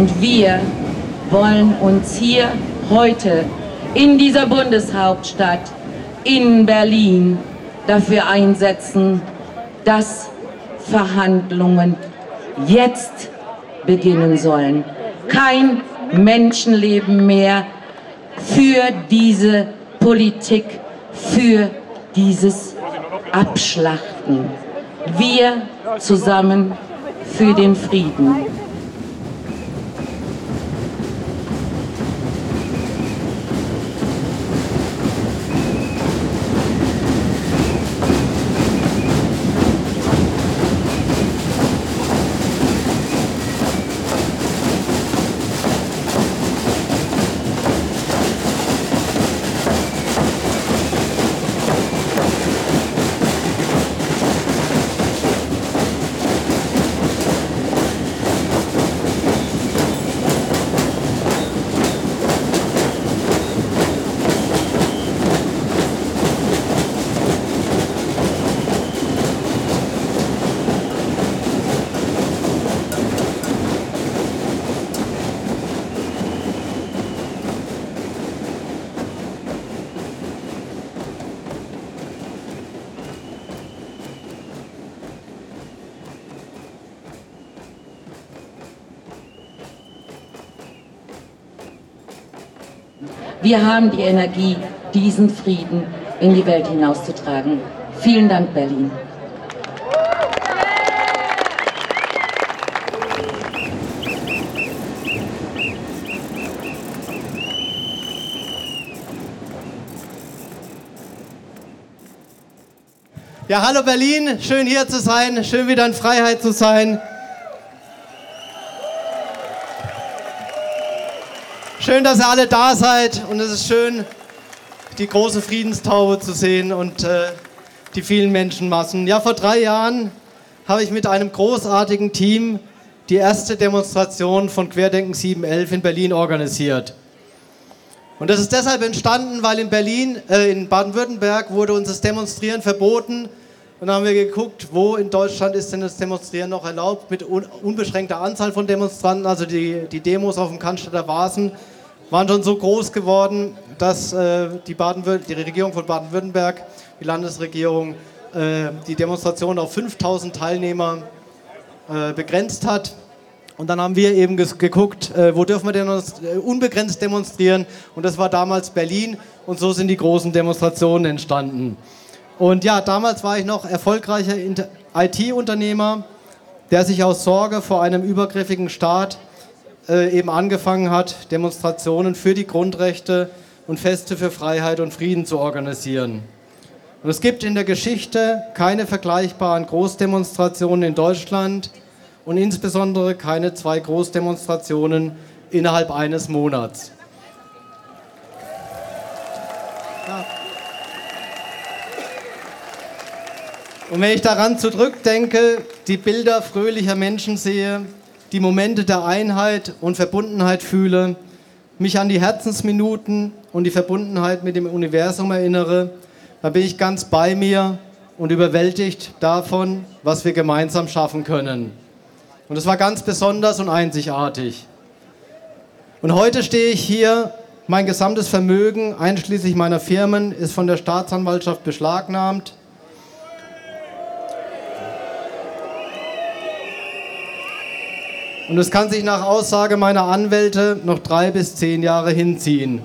Und wir wollen uns hier heute in dieser Bundeshauptstadt in Berlin dafür einsetzen, dass Verhandlungen jetzt beginnen sollen. Kein Menschenleben mehr für diese Politik, für dieses Abschlachten. Wir zusammen für den Frieden. Wir haben die Energie, diesen Frieden in die Welt hinauszutragen. Vielen Dank, Berlin. Ja, hallo Berlin, schön hier zu sein, schön wieder in Freiheit zu sein. Schön, dass ihr alle da seid und es ist schön, die große Friedenstaube zu sehen und äh, die vielen Menschenmassen. Ja, vor drei Jahren habe ich mit einem großartigen Team die erste Demonstration von Querdenken 711 in Berlin organisiert. Und das ist deshalb entstanden, weil in Berlin, äh, in Baden-Württemberg wurde uns das Demonstrieren verboten. Und dann haben wir geguckt, wo in Deutschland ist denn das Demonstrieren noch erlaubt mit un unbeschränkter Anzahl von Demonstranten. Also die, die Demos auf dem Cannstatter Vasen waren schon so groß geworden, dass äh, die, die, Regierung von Baden-Württemberg, die Landesregierung, äh, die Demonstration auf 5000 Teilnehmer äh, begrenzt hat. Und dann haben wir eben geguckt, äh, wo dürfen wir denn äh, unbegrenzt demonstrieren. Und das war damals Berlin. Und so sind die großen Demonstrationen entstanden. Und ja, damals war ich noch erfolgreicher IT-Unternehmer, der sich aus Sorge vor einem übergriffigen Staat äh, eben angefangen hat, Demonstrationen für die Grundrechte und Feste für Freiheit und Frieden zu organisieren. Und es gibt in der Geschichte keine vergleichbaren Großdemonstrationen in Deutschland und insbesondere keine zwei Großdemonstrationen innerhalb eines Monats. Ja. Und wenn ich daran zurückdenke, die Bilder fröhlicher Menschen sehe, die Momente der Einheit und Verbundenheit fühle, mich an die Herzensminuten und die Verbundenheit mit dem Universum erinnere, da bin ich ganz bei mir und überwältigt davon, was wir gemeinsam schaffen können. Und es war ganz besonders und einzigartig. Und heute stehe ich hier, mein gesamtes Vermögen, einschließlich meiner Firmen, ist von der Staatsanwaltschaft beschlagnahmt. Und es kann sich nach Aussage meiner Anwälte noch drei bis zehn Jahre hinziehen.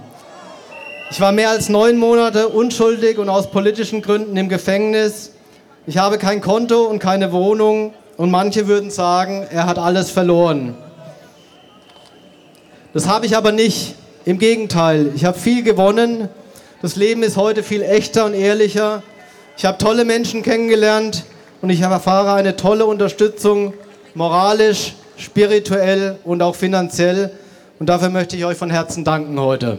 Ich war mehr als neun Monate unschuldig und aus politischen Gründen im Gefängnis. Ich habe kein Konto und keine Wohnung und manche würden sagen, er hat alles verloren. Das habe ich aber nicht. Im Gegenteil, ich habe viel gewonnen. Das Leben ist heute viel echter und ehrlicher. Ich habe tolle Menschen kennengelernt und ich erfahre eine tolle Unterstützung, moralisch, spirituell und auch finanziell. Und dafür möchte ich euch von Herzen danken heute.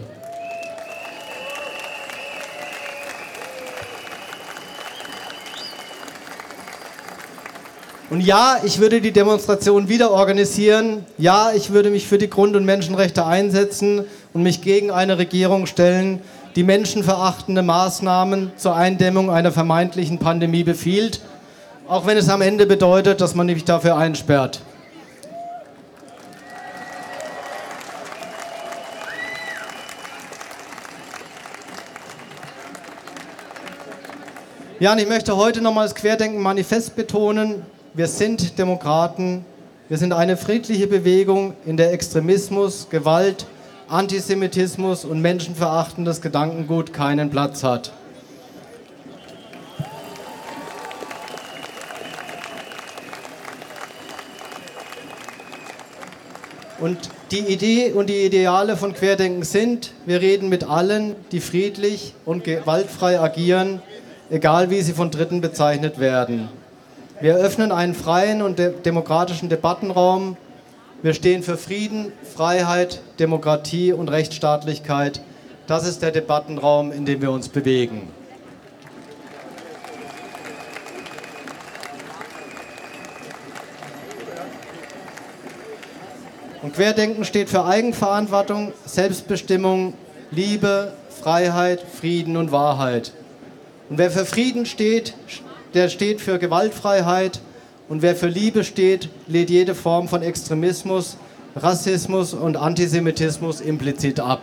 Und ja, ich würde die Demonstration wieder organisieren. Ja, ich würde mich für die Grund- und Menschenrechte einsetzen und mich gegen eine Regierung stellen, die menschenverachtende Maßnahmen zur Eindämmung einer vermeintlichen Pandemie befiehlt, auch wenn es am Ende bedeutet, dass man mich dafür einsperrt. Ja, und ich möchte heute nochmal das Querdenken-Manifest betonen. Wir sind Demokraten. Wir sind eine friedliche Bewegung, in der Extremismus, Gewalt, Antisemitismus und menschenverachtendes Gedankengut keinen Platz hat. Und die Idee und die Ideale von Querdenken sind, wir reden mit allen, die friedlich und gewaltfrei agieren, egal wie sie von Dritten bezeichnet werden. Wir eröffnen einen freien und de demokratischen Debattenraum. Wir stehen für Frieden, Freiheit, Demokratie und Rechtsstaatlichkeit. Das ist der Debattenraum, in dem wir uns bewegen. Und Querdenken steht für Eigenverantwortung, Selbstbestimmung, Liebe, Freiheit, Frieden und Wahrheit. Und wer für Frieden steht, der steht für Gewaltfreiheit. Und wer für Liebe steht, lädt jede Form von Extremismus, Rassismus und Antisemitismus implizit ab.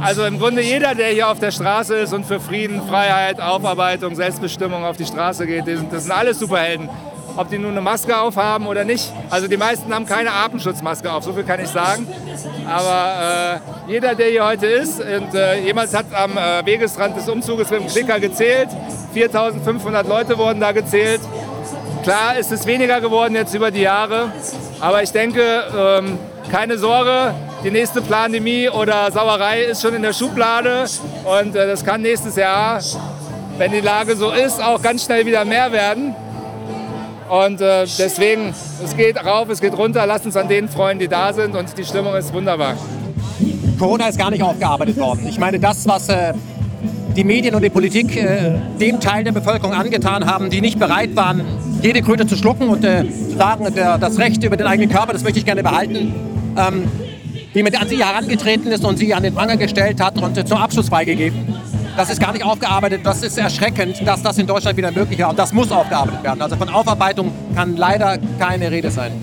Also im Grunde jeder, der hier auf der Straße ist und für Frieden, Freiheit, Aufarbeitung, Selbstbestimmung auf die Straße geht, das sind alles Superhelden. Ob die nun eine Maske aufhaben oder nicht. Also die meisten haben keine Atemschutzmaske auf, so viel kann ich sagen. Aber äh, jeder, der hier heute ist, und äh, jemand hat am äh, Wegesrand des Umzuges mit dem Klicker gezählt, 4500 Leute wurden da gezählt. Klar ist es weniger geworden jetzt über die Jahre, aber ich denke, ähm, keine Sorge, die nächste Pandemie oder Sauerei ist schon in der Schublade und äh, das kann nächstes Jahr, wenn die Lage so ist, auch ganz schnell wieder mehr werden. Und äh, deswegen, es geht rauf, es geht runter. Lasst uns an denen freuen, die da sind. Und die Stimmung ist wunderbar. Corona ist gar nicht aufgearbeitet worden. Ich meine, das, was äh, die Medien und die Politik äh, dem Teil der Bevölkerung angetan haben, die nicht bereit waren, jede Kröte zu schlucken und äh, sagen, der, das Recht über den eigenen Körper, das möchte ich gerne behalten. Ähm, wie man an sie herangetreten ist und sie an den Pranger gestellt hat und äh, zum Abschluss freigegeben. Das ist gar nicht aufgearbeitet. Das ist erschreckend, dass das in Deutschland wieder möglich ist. Und das muss aufgearbeitet werden. Also von Aufarbeitung kann leider keine Rede sein.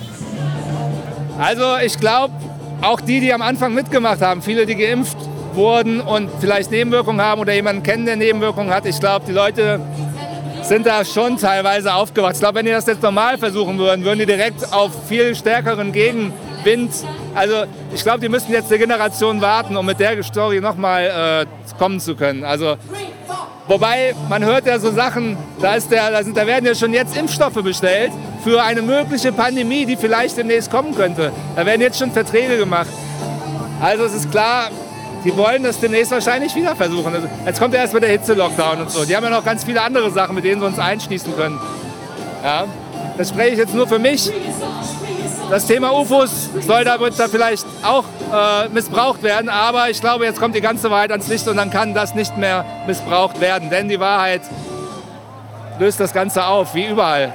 Also ich glaube, auch die, die am Anfang mitgemacht haben, viele, die geimpft wurden und vielleicht Nebenwirkungen haben oder jemanden kennen, der Nebenwirkungen hat, ich glaube, die Leute sind da schon teilweise aufgewacht. Ich glaube, wenn die das jetzt normal versuchen würden, würden die direkt auf viel stärkeren Gegenwind. Also ich glaube, die müssten jetzt eine Generation warten, um mit der Story nochmal äh, kommen zu können. Also Wobei, man hört ja so Sachen, da, ist der, da, sind, da werden ja schon jetzt Impfstoffe bestellt für eine mögliche Pandemie, die vielleicht demnächst kommen könnte. Da werden jetzt schon Verträge gemacht. Also es ist klar, die wollen das demnächst wahrscheinlich wieder versuchen. Also jetzt kommt ja erst mit der Hitze-Lockdown und so. Die haben ja noch ganz viele andere Sachen, mit denen sie uns einschließen können. Ja, das spreche ich jetzt nur für mich. Das Thema UFOs soll da, da vielleicht auch äh, missbraucht werden, aber ich glaube, jetzt kommt die ganze Wahrheit ans Licht und dann kann das nicht mehr missbraucht werden, denn die Wahrheit löst das Ganze auf, wie überall.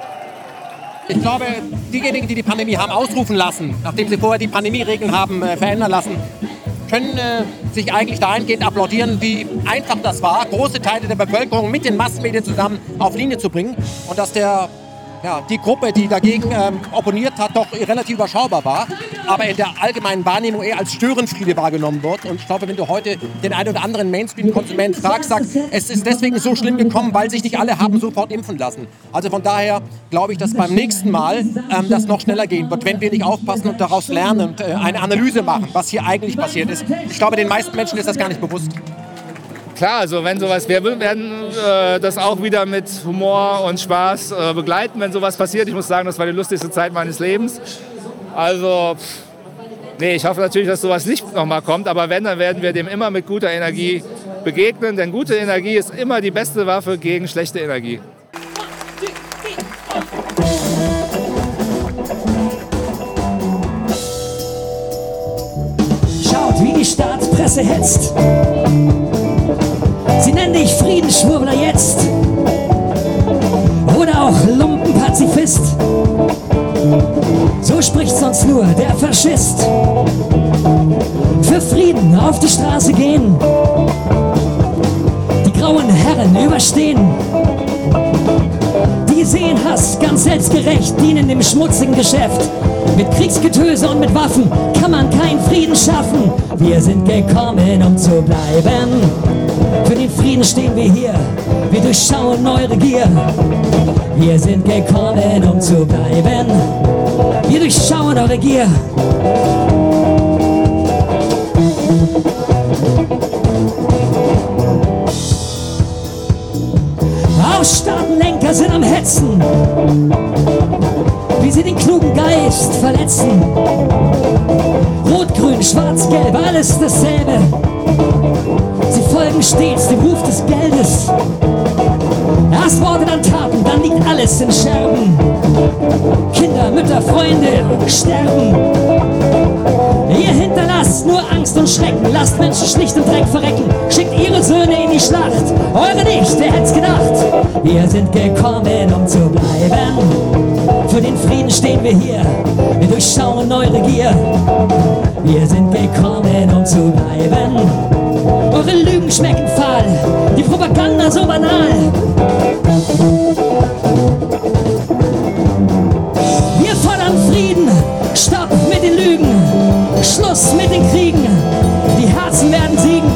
Ich glaube, diejenigen, die die Pandemie haben ausrufen lassen, nachdem sie vorher die Pandemieregeln haben äh, verändern lassen, können äh, sich eigentlich dahingehend applaudieren, wie einfach das war, große Teile der Bevölkerung mit den Massenmedien zusammen auf Linie zu bringen und dass der ja, die Gruppe, die dagegen ähm, opponiert hat, doch relativ überschaubar war, aber in der allgemeinen Wahrnehmung eher als Störenfriede wahrgenommen wird. Und ich glaube, wenn du heute den einen oder anderen Mainstream-Konsument fragst, sagt, es ist deswegen so schlimm gekommen, weil sich nicht alle haben sofort impfen lassen. Also von daher glaube ich, dass beim nächsten Mal ähm, das noch schneller gehen wird, wenn wir nicht aufpassen und daraus lernen und äh, eine Analyse machen, was hier eigentlich passiert ist. Ich glaube, den meisten Menschen ist das gar nicht bewusst klar, also wenn sowas, wir werden äh, das auch wieder mit Humor und Spaß äh, begleiten, wenn sowas passiert. Ich muss sagen, das war die lustigste Zeit meines Lebens. Also, pff, nee, ich hoffe natürlich, dass sowas nicht nochmal kommt, aber wenn, dann werden wir dem immer mit guter Energie begegnen, denn gute Energie ist immer die beste Waffe gegen schlechte Energie. Schaut, wie die Staatspresse hetzt. Sie nennen dich Friedensschwurbler jetzt oder auch Lumpenpartei. Pazifist. So spricht sonst nur der Faschist. Für Frieden auf die Straße gehen, die grauen Herren überstehen. Die sehen Hass ganz selbstgerecht, dienen dem schmutzigen Geschäft. Mit Kriegsgetöse und mit Waffen kann man keinen Frieden schaffen. Wir sind gekommen, um zu bleiben. Für den Frieden stehen wir hier, wir durchschauen eure Gier. Wir sind gekommen, um zu bleiben. Wir durchschauen eure Gier. Ausstaatenlenker sind am Hetzen, wie sie den klugen Geist verletzen. Rot, grün, schwarz, gelb, alles dasselbe. Stets dem Ruf des Geldes. Erst Worte, dann Taten, dann liegt alles in Scherben. Kinder, Mütter, Freunde sterben. Ihr hinterlasst nur Angst und Schrecken, lasst Menschen schlicht im Dreck verrecken, schickt ihre Söhne in die Schlacht, eure nicht, wer hätt's gedacht? Wir sind gekommen, um zu bleiben, für den Frieden stehen wir hier, wir durchschauen eure Gier. Wir sind gekommen, um zu bleiben, eure Lügen schmecken fahl, die Propaganda so banal. Wir fordern Frieden, Stopp mit den Lügen, Schluss mit den Kriegen, die Herzen werden siegen.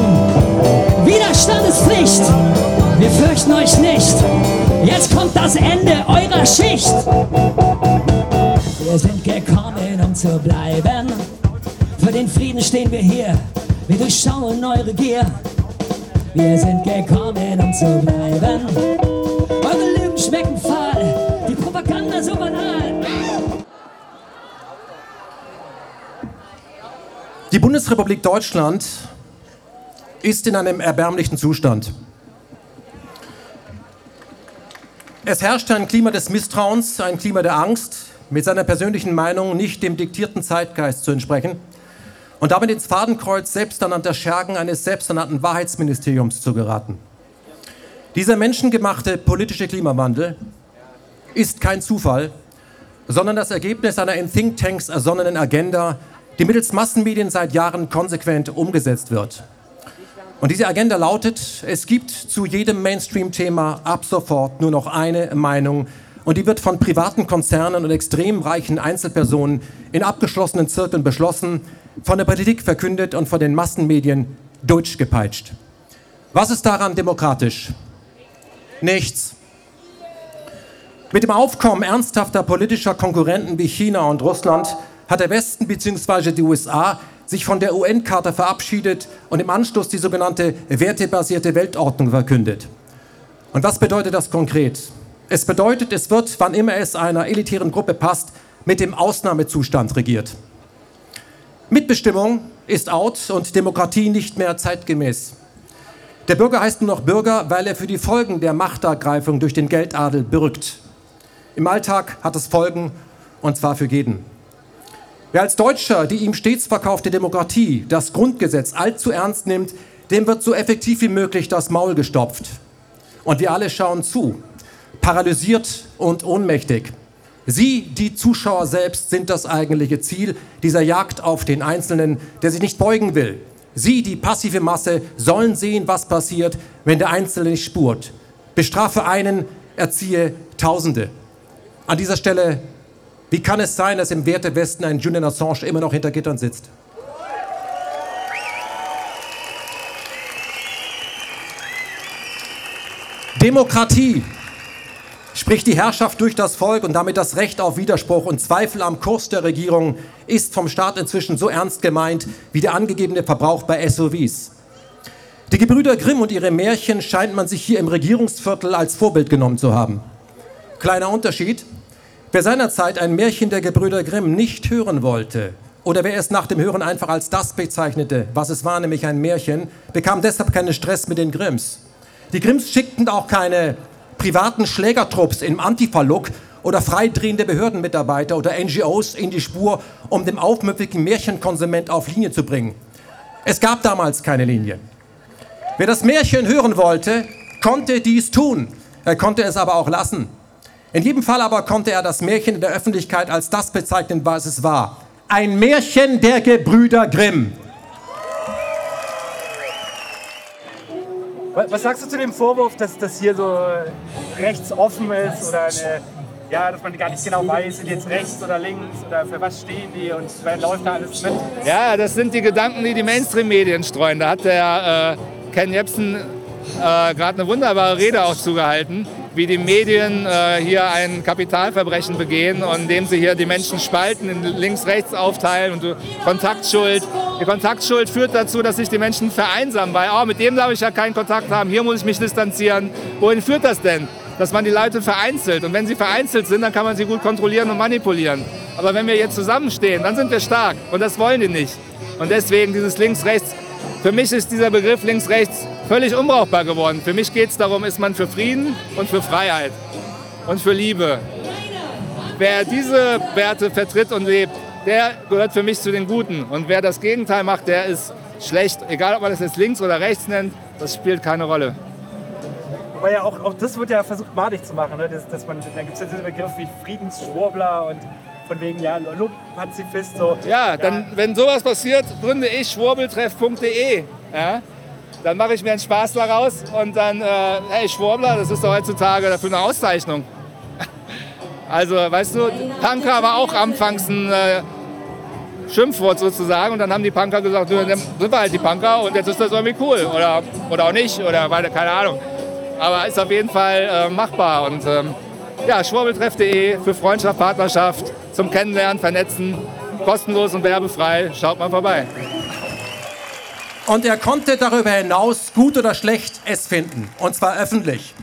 Widerstand ist Pflicht, wir fürchten euch nicht. Jetzt kommt das Ende eurer Schicht. Wir sind gekommen, um zu bleiben. Für den Frieden stehen wir hier, wir durchschauen eure Gier. Wir sind gekommen, um zu bleiben. Eure Lügen schmecken fahl, die Propaganda so banal. Die Bundesrepublik Deutschland ist in einem erbärmlichen Zustand. Es herrscht ein Klima des Misstrauens, ein Klima der Angst, mit seiner persönlichen Meinung nicht dem diktierten Zeitgeist zu entsprechen und damit ins Fadenkreuz selbsternannter Schergen eines selbsternannten Wahrheitsministeriums zu geraten. Dieser menschengemachte politische Klimawandel ist kein Zufall, sondern das Ergebnis einer in Thinktanks ersonnenen Agenda, die mittels Massenmedien seit Jahren konsequent umgesetzt wird. Und diese Agenda lautet, es gibt zu jedem Mainstream-Thema ab sofort nur noch eine Meinung und die wird von privaten Konzernen und extrem reichen Einzelpersonen in abgeschlossenen Zirkeln beschlossen, von der Politik verkündet und von den Massenmedien durchgepeitscht. Was ist daran demokratisch? Nichts. Mit dem Aufkommen ernsthafter politischer Konkurrenten wie China und Russland hat der Westen bzw. die USA sich von der UN-Charta verabschiedet und im Anschluss die sogenannte wertebasierte Weltordnung verkündet. Und was bedeutet das konkret? Es bedeutet, es wird, wann immer es einer elitären Gruppe passt, mit dem Ausnahmezustand regiert. Mitbestimmung ist out und Demokratie nicht mehr zeitgemäß. Der Bürger heißt nur noch Bürger, weil er für die Folgen der Machtergreifung durch den Geldadel bürgt. Im Alltag hat es Folgen, und zwar für jeden. Wer als Deutscher die ihm stets verkaufte Demokratie, das Grundgesetz allzu ernst nimmt, dem wird so effektiv wie möglich das Maul gestopft. Und wir alle schauen zu, paralysiert und ohnmächtig. Sie, die Zuschauer selbst, sind das eigentliche Ziel dieser Jagd auf den Einzelnen, der sich nicht beugen will. Sie, die passive Masse, sollen sehen, was passiert, wenn der Einzelne nicht spurt. Bestrafe einen, erziehe Tausende. An dieser Stelle, wie kann es sein, dass im Wertewesten ein Julian Assange immer noch hinter Gittern sitzt? Demokratie Sprich, die Herrschaft durch das Volk und damit das Recht auf Widerspruch und Zweifel am Kurs der Regierung ist vom Staat inzwischen so ernst gemeint wie der angegebene Verbrauch bei SUVs. Die Gebrüder Grimm und ihre Märchen scheint man sich hier im Regierungsviertel als Vorbild genommen zu haben. Kleiner Unterschied. Wer seinerzeit ein Märchen der Gebrüder Grimm nicht hören wollte oder wer es nach dem Hören einfach als das bezeichnete, was es war, nämlich ein Märchen, bekam deshalb keinen Stress mit den Grimms. Die Grimms schickten auch keine privaten Schlägertrupps im Antifa-Look oder freidrehende Behördenmitarbeiter oder NGOs in die Spur, um den aufmüpfigen Märchenkonsument auf Linie zu bringen. Es gab damals keine Linie. Wer das Märchen hören wollte, konnte dies tun. Er konnte es aber auch lassen. In jedem Fall aber konnte er das Märchen in der Öffentlichkeit als das bezeichnen, was es war. Ein Märchen der Gebrüder Grimm. Was sagst du zu dem Vorwurf, dass das hier so rechts offen ist oder eine, ja, dass man gar nicht genau weiß, sind jetzt rechts oder links oder für was stehen die und wer läuft da alles mit? Ja, das sind die Gedanken, die die Mainstream-Medien streuen. Da hat der äh, Ken Jebsen äh, gerade eine wunderbare Rede auch zugehalten wie die Medien äh, hier ein Kapitalverbrechen begehen und indem sie hier die Menschen spalten, in links, rechts aufteilen und Kontaktschuld. Die Kontaktschuld führt dazu, dass sich die Menschen vereinsamen, weil oh, mit dem darf ich ja keinen Kontakt haben, hier muss ich mich distanzieren. Wohin führt das denn? Dass man die Leute vereinzelt. Und wenn sie vereinzelt sind, dann kann man sie gut kontrollieren und manipulieren. Aber wenn wir jetzt zusammenstehen, dann sind wir stark. Und das wollen die nicht. Und deswegen dieses links-rechts. Für mich ist dieser Begriff links-rechts völlig unbrauchbar geworden. Für mich geht es darum, ist man für Frieden und für Freiheit und für Liebe. Wer diese Werte vertritt und lebt, der gehört für mich zu den Guten. Und wer das Gegenteil macht, der ist schlecht. Egal, ob man das jetzt links oder rechts nennt, das spielt keine Rolle. Aber ja, auch, auch das wird ja versucht, madig zu machen. Ne? Das, dass man, da gibt es ja diesen Begriff wie Friedensschwurbler und von wegen, ja, Pazifist. So. Ja, dann, ja. wenn sowas passiert, gründe ich schwurbeltreff.de. Ja? Dann mache ich mir einen Spaß daraus und dann, äh, hey, Schwurbler, das ist doch heutzutage dafür eine Auszeichnung. Also, weißt du, Punker war auch anfangs ein äh, Schimpfwort sozusagen und dann haben die Punker gesagt, dann sind wir halt die Punker und jetzt ist das irgendwie cool oder, oder auch nicht oder keine Ahnung. Aber ist auf jeden Fall äh, machbar und ähm, ja, schwurbeltreff.de für Freundschaft, Partnerschaft, zum Kennenlernen, Vernetzen, kostenlos und werbefrei. Schaut mal vorbei. Und er konnte darüber hinaus gut oder schlecht es finden, und zwar öffentlich.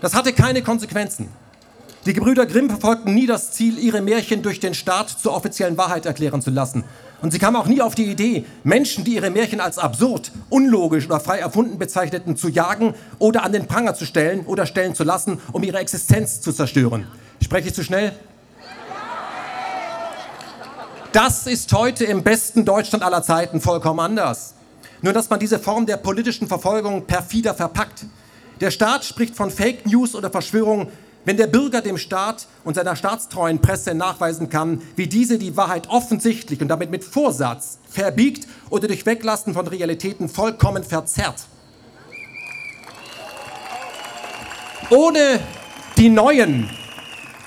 Das hatte keine Konsequenzen. Die Gebrüder Grimm verfolgten nie das Ziel, ihre Märchen durch den Staat zur offiziellen Wahrheit erklären zu lassen. Und sie kamen auch nie auf die Idee, Menschen, die ihre Märchen als absurd, unlogisch oder frei erfunden bezeichneten, zu jagen oder an den Pranger zu stellen oder stellen zu lassen, um ihre Existenz zu zerstören. Spreche ich zu schnell? Das ist heute im besten Deutschland aller Zeiten vollkommen anders. Nur dass man diese Form der politischen Verfolgung perfider verpackt. Der Staat spricht von Fake News oder Verschwörung, wenn der Bürger dem Staat und seiner staatstreuen Presse nachweisen kann, wie diese die Wahrheit offensichtlich und damit mit Vorsatz verbiegt oder durch Weglassen von Realitäten vollkommen verzerrt. Ohne die neuen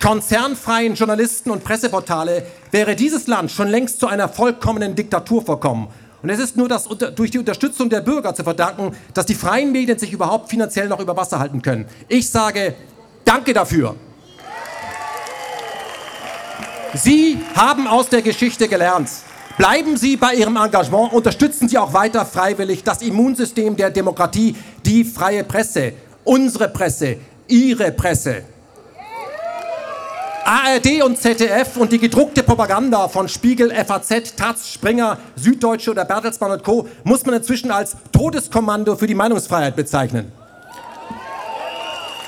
konzernfreien Journalisten und Presseportale wäre dieses Land schon längst zu einer vollkommenen Diktatur verkommen und es ist nur das, durch die Unterstützung der Bürger zu verdanken, dass die freien Medien sich überhaupt finanziell noch über Wasser halten können. Ich sage Danke dafür. Sie haben aus der Geschichte gelernt. Bleiben Sie bei Ihrem Engagement, unterstützen Sie auch weiter freiwillig das Immunsystem der Demokratie, die freie Presse, unsere Presse, Ihre Presse. ARD und ZDF und die gedruckte Propaganda von Spiegel, FAZ, Taz, Springer, Süddeutsche oder Bertelsmann und Co. muss man inzwischen als Todeskommando für die Meinungsfreiheit bezeichnen.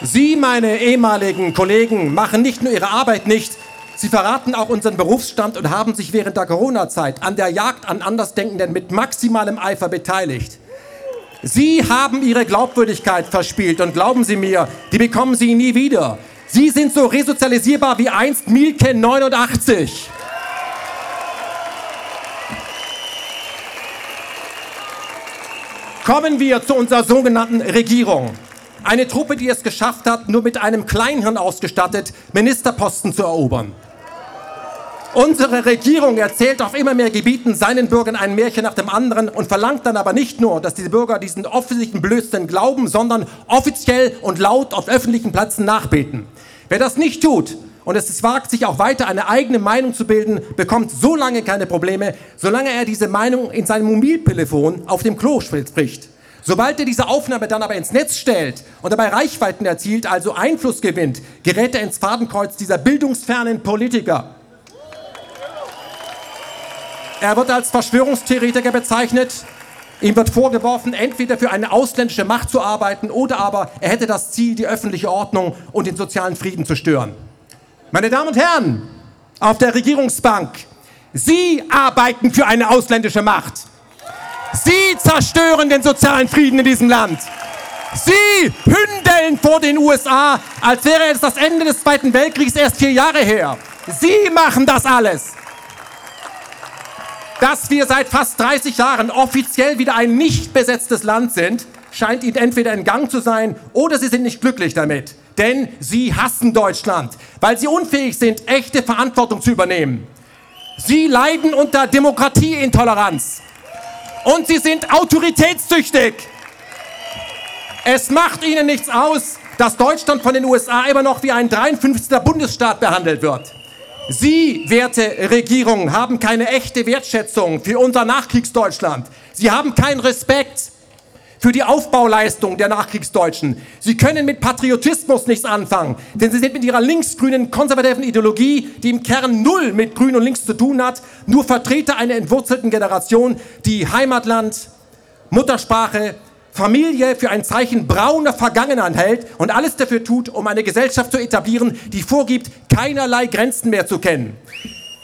Sie, meine ehemaligen Kollegen, machen nicht nur ihre Arbeit nicht, Sie verraten auch unseren Berufsstand und haben sich während der Corona-Zeit an der Jagd an Andersdenkenden mit maximalem Eifer beteiligt. Sie haben Ihre Glaubwürdigkeit verspielt und glauben Sie mir, die bekommen Sie nie wieder. Sie sind so resozialisierbar wie einst Mielke 89. Kommen wir zu unserer sogenannten Regierung. Eine Truppe, die es geschafft hat, nur mit einem Kleinhirn ausgestattet, Ministerposten zu erobern. Unsere Regierung erzählt auf immer mehr Gebieten seinen Bürgern ein Märchen nach dem anderen und verlangt dann aber nicht nur, dass diese Bürger diesen offensichtlichen Blödsinn glauben, sondern offiziell und laut auf öffentlichen Plätzen nachbeten. Wer das nicht tut und es wagt, sich auch weiter eine eigene Meinung zu bilden, bekommt so lange keine Probleme, solange er diese Meinung in seinem Mobiltelefon auf dem Klo spricht. Sobald er diese Aufnahme dann aber ins Netz stellt und dabei Reichweiten erzielt, also Einfluss gewinnt, gerät er ins Fadenkreuz dieser bildungsfernen Politiker. Er wird als Verschwörungstheoretiker bezeichnet. Ihm wird vorgeworfen, entweder für eine ausländische Macht zu arbeiten oder aber er hätte das Ziel, die öffentliche Ordnung und den sozialen Frieden zu stören. Meine Damen und Herren, auf der Regierungsbank, Sie arbeiten für eine ausländische Macht. Sie zerstören den sozialen Frieden in diesem Land. Sie hündeln vor den USA, als wäre es das Ende des Zweiten Weltkriegs erst vier Jahre her. Sie machen das alles. Dass wir seit fast 30 Jahren offiziell wieder ein nicht besetztes Land sind, scheint ihnen entweder in Gang zu sein oder sie sind nicht glücklich damit. Denn sie hassen Deutschland, weil sie unfähig sind, echte Verantwortung zu übernehmen. Sie leiden unter Demokratieintoleranz und sie sind autoritätssüchtig. Es macht ihnen nichts aus, dass Deutschland von den USA immer noch wie ein 53. Bundesstaat behandelt wird. Sie, werte Regierung, haben keine echte Wertschätzung für unser Nachkriegsdeutschland. Sie haben keinen Respekt für die Aufbauleistung der Nachkriegsdeutschen. Sie können mit Patriotismus nichts anfangen, denn sie sind mit ihrer linksgrünen konservativen Ideologie, die im Kern null mit Grün und Links zu tun hat, nur Vertreter einer entwurzelten Generation, die Heimatland, Muttersprache, Familie für ein Zeichen brauner Vergangenheit hält und alles dafür tut, um eine Gesellschaft zu etablieren, die vorgibt, keinerlei Grenzen mehr zu kennen.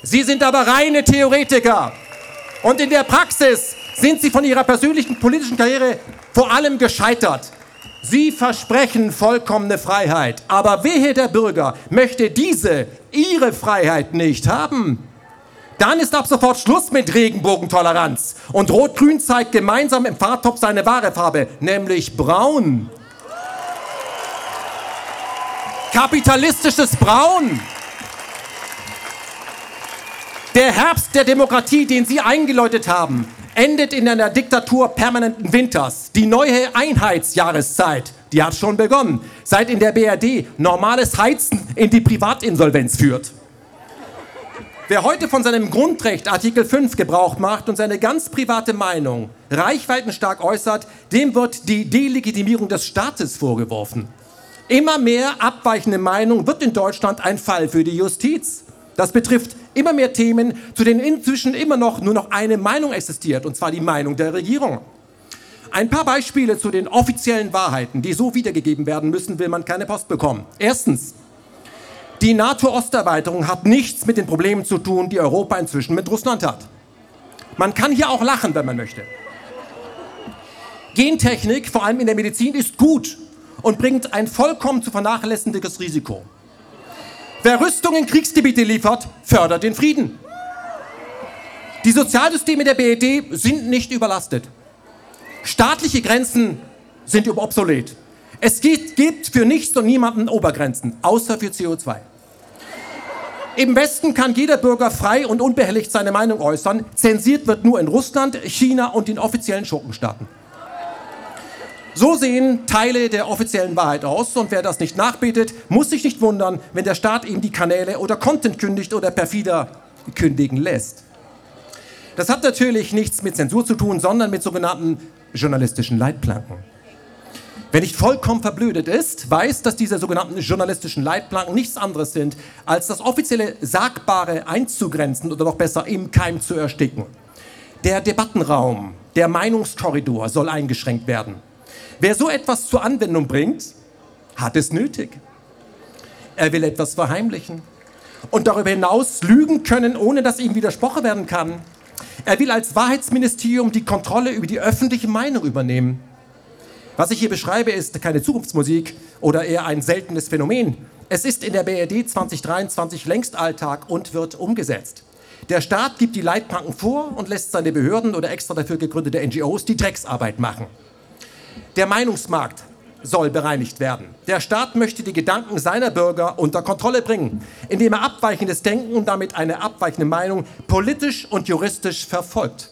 Sie sind aber reine Theoretiker. Und in der Praxis sind sie von ihrer persönlichen politischen Karriere vor allem gescheitert. Sie versprechen vollkommene Freiheit, aber wehe der Bürger möchte diese, ihre Freiheit nicht haben. Dann ist ab sofort Schluss mit Regenbogentoleranz. Und Rot-Grün zeigt gemeinsam im Fahrtopf seine wahre Farbe, nämlich braun. Kapitalistisches Braun. Der Herbst der Demokratie, den Sie eingeläutet haben, endet in einer Diktatur permanenten Winters. Die neue Einheitsjahreszeit, die hat schon begonnen, seit in der BRD normales Heizen in die Privatinsolvenz führt. Wer heute von seinem Grundrecht Artikel 5 Gebrauch macht und seine ganz private Meinung reichweitenstark äußert, dem wird die Delegitimierung des Staates vorgeworfen. Immer mehr abweichende Meinung wird in Deutschland ein Fall für die Justiz. Das betrifft immer mehr Themen, zu denen inzwischen immer noch nur noch eine Meinung existiert, und zwar die Meinung der Regierung. Ein paar Beispiele zu den offiziellen Wahrheiten, die so wiedergegeben werden müssen, will man keine Post bekommen. Erstens, die NATO-Osterweiterung hat nichts mit den Problemen zu tun, die Europa inzwischen mit Russland hat. Man kann hier auch lachen, wenn man möchte. Gentechnik, vor allem in der Medizin, ist gut und bringt ein vollkommen zu vernachlässigendes Risiko. Wer Rüstung in Kriegsgebiete liefert, fördert den Frieden. Die Sozialsysteme der BED sind nicht überlastet. Staatliche Grenzen sind obsolet. Es gibt für nichts und niemanden Obergrenzen, außer für CO2. Im Westen kann jeder Bürger frei und unbehelligt seine Meinung äußern. Zensiert wird nur in Russland, China und den offiziellen Schurkenstaaten. So sehen Teile der offiziellen Wahrheit aus und wer das nicht nachbetet, muss sich nicht wundern, wenn der Staat ihm die Kanäle oder Content kündigt oder perfider kündigen lässt. Das hat natürlich nichts mit Zensur zu tun, sondern mit sogenannten journalistischen Leitplanken. Wer nicht vollkommen verblödet ist, weiß, dass diese sogenannten journalistischen Leitplanken nichts anderes sind, als das offizielle Sagbare einzugrenzen oder noch besser im Keim zu ersticken. Der Debattenraum, der Meinungskorridor soll eingeschränkt werden. Wer so etwas zur Anwendung bringt, hat es nötig. Er will etwas verheimlichen und darüber hinaus lügen können, ohne dass ihm widersprochen werden kann. Er will als Wahrheitsministerium die Kontrolle über die öffentliche Meinung übernehmen. Was ich hier beschreibe, ist keine Zukunftsmusik oder eher ein seltenes Phänomen. Es ist in der BRD 2023 längst Alltag und wird umgesetzt. Der Staat gibt die Leitplanken vor und lässt seine Behörden oder extra dafür gegründete NGOs die Drecksarbeit machen. Der Meinungsmarkt soll bereinigt werden. Der Staat möchte die Gedanken seiner Bürger unter Kontrolle bringen, indem er abweichendes Denken und damit eine abweichende Meinung politisch und juristisch verfolgt.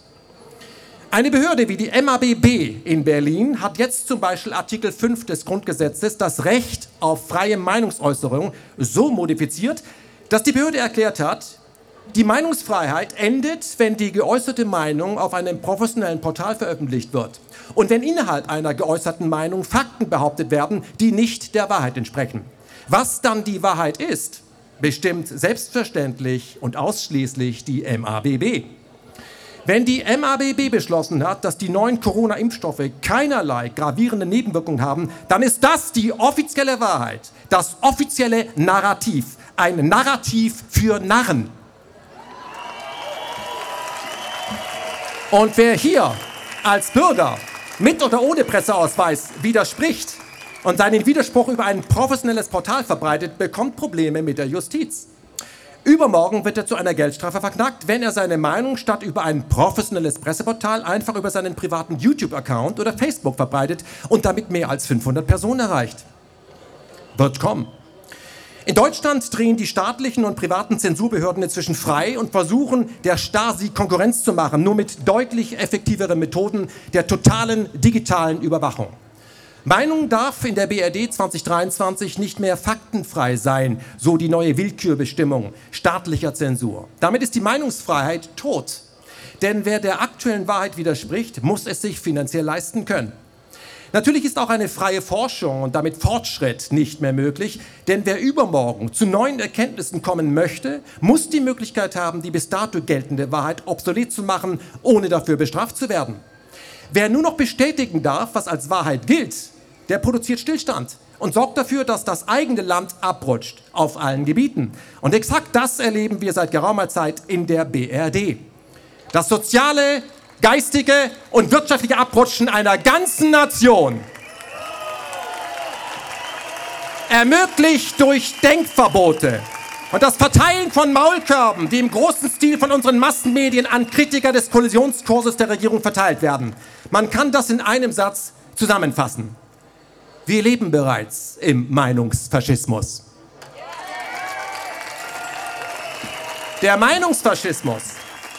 Eine Behörde wie die MABB in Berlin hat jetzt zum Beispiel Artikel 5 des Grundgesetzes das Recht auf freie Meinungsäußerung so modifiziert, dass die Behörde erklärt hat, die Meinungsfreiheit endet, wenn die geäußerte Meinung auf einem professionellen Portal veröffentlicht wird und wenn innerhalb einer geäußerten Meinung Fakten behauptet werden, die nicht der Wahrheit entsprechen. Was dann die Wahrheit ist, bestimmt selbstverständlich und ausschließlich die MABB. Wenn die MABB beschlossen hat, dass die neuen Corona-Impfstoffe keinerlei gravierende Nebenwirkungen haben, dann ist das die offizielle Wahrheit, das offizielle Narrativ, ein Narrativ für Narren. Und wer hier als Bürger mit oder ohne Presseausweis widerspricht und seinen Widerspruch über ein professionelles Portal verbreitet, bekommt Probleme mit der Justiz. Übermorgen wird er zu einer Geldstrafe verknackt, wenn er seine Meinung statt über ein professionelles Presseportal einfach über seinen privaten YouTube-Account oder Facebook verbreitet und damit mehr als 500 Personen erreicht. Wird kommen. In Deutschland drehen die staatlichen und privaten Zensurbehörden inzwischen frei und versuchen, der Stasi Konkurrenz zu machen, nur mit deutlich effektiveren Methoden der totalen digitalen Überwachung. Meinung darf in der BRD 2023 nicht mehr faktenfrei sein, so die neue Willkürbestimmung staatlicher Zensur. Damit ist die Meinungsfreiheit tot. Denn wer der aktuellen Wahrheit widerspricht, muss es sich finanziell leisten können. Natürlich ist auch eine freie Forschung und damit Fortschritt nicht mehr möglich, denn wer übermorgen zu neuen Erkenntnissen kommen möchte, muss die Möglichkeit haben, die bis dato geltende Wahrheit obsolet zu machen, ohne dafür bestraft zu werden. Wer nur noch bestätigen darf, was als Wahrheit gilt, der produziert Stillstand und sorgt dafür, dass das eigene Land abrutscht auf allen Gebieten. Und exakt das erleben wir seit geraumer Zeit in der BRD. Das soziale, geistige und wirtschaftliche Abrutschen einer ganzen Nation. Ermöglicht durch Denkverbote und das Verteilen von Maulkörben, die im großen Stil von unseren Massenmedien an Kritiker des Kollisionskurses der Regierung verteilt werden. Man kann das in einem Satz zusammenfassen. Wir leben bereits im Meinungsfaschismus. Der Meinungsfaschismus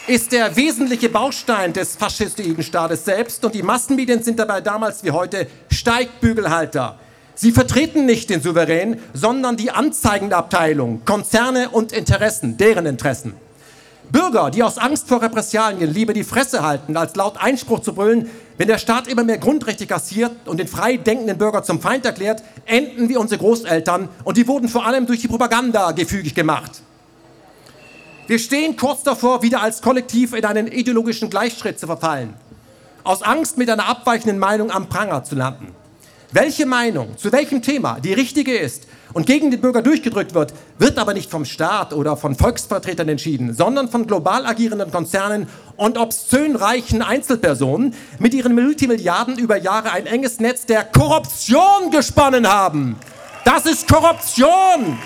ist der wesentliche Baustein des faschistoiden Staates selbst und die Massenmedien sind dabei damals wie heute Steigbügelhalter. Sie vertreten nicht den Souverän, sondern die Anzeigenabteilung, Konzerne und Interessen, deren Interessen. Bürger, die aus Angst vor Repressalien lieber die Fresse halten, als laut Einspruch zu brüllen, wenn der Staat immer mehr Grundrechte kassiert und den frei denkenden Bürger zum Feind erklärt, enden wie unsere Großeltern und die wurden vor allem durch die Propaganda gefügig gemacht. Wir stehen kurz davor, wieder als Kollektiv in einen ideologischen Gleichschritt zu verfallen, aus Angst mit einer abweichenden Meinung am Pranger zu landen. Welche Meinung zu welchem Thema die richtige ist und gegen den Bürger durchgedrückt wird, wird aber nicht vom Staat oder von Volksvertretern entschieden, sondern von global agierenden Konzernen und obszön reichen Einzelpersonen mit ihren Multimilliarden über Jahre ein enges Netz der Korruption gesponnen haben. Das ist Korruption!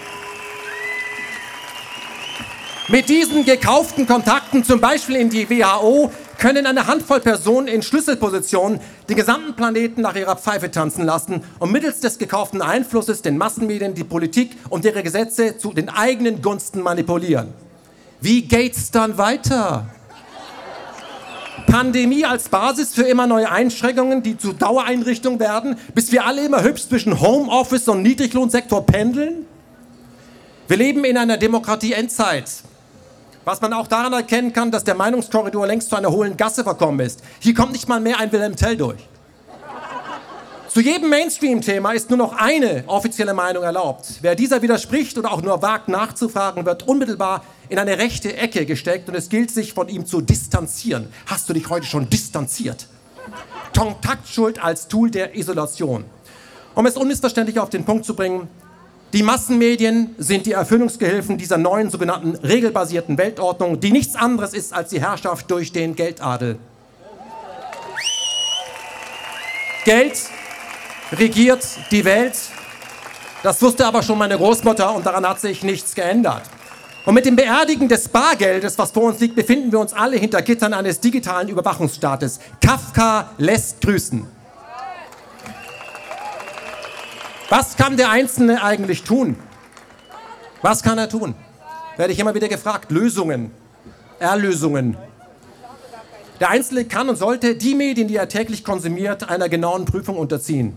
Mit diesen gekauften Kontakten, zum Beispiel in die WHO, können eine Handvoll Personen in Schlüsselpositionen den gesamten Planeten nach ihrer Pfeife tanzen lassen und mittels des gekauften Einflusses den Massenmedien die Politik und ihre Gesetze zu den eigenen Gunsten manipulieren. Wie geht's dann weiter? Pandemie als Basis für immer neue Einschränkungen, die zu Dauereinrichtungen werden, bis wir alle immer hübsch zwischen Homeoffice und Niedriglohnsektor pendeln? Wir leben in einer Demokratie-Endzeit. Was man auch daran erkennen kann, dass der Meinungskorridor längst zu einer hohlen Gasse verkommen ist. Hier kommt nicht mal mehr ein Wilhelm Tell durch. Zu jedem Mainstream-Thema ist nur noch eine offizielle Meinung erlaubt. Wer dieser widerspricht oder auch nur wagt nachzufragen, wird unmittelbar in eine rechte Ecke gesteckt und es gilt sich von ihm zu distanzieren. Hast du dich heute schon distanziert? Kontaktschuld als Tool der Isolation. Um es unmissverständlich auf den Punkt zu bringen, die Massenmedien sind die Erfüllungsgehilfen dieser neuen sogenannten regelbasierten Weltordnung, die nichts anderes ist als die Herrschaft durch den Geldadel. Geld regiert die Welt. Das wusste aber schon meine Großmutter und daran hat sich nichts geändert. Und mit dem Beerdigen des Bargeldes, was vor uns liegt, befinden wir uns alle hinter Gittern eines digitalen Überwachungsstaates. Kafka lässt grüßen. Was kann der Einzelne eigentlich tun? Was kann er tun? Werde ich immer wieder gefragt. Lösungen, Erlösungen. Der Einzelne kann und sollte die Medien, die er täglich konsumiert, einer genauen Prüfung unterziehen.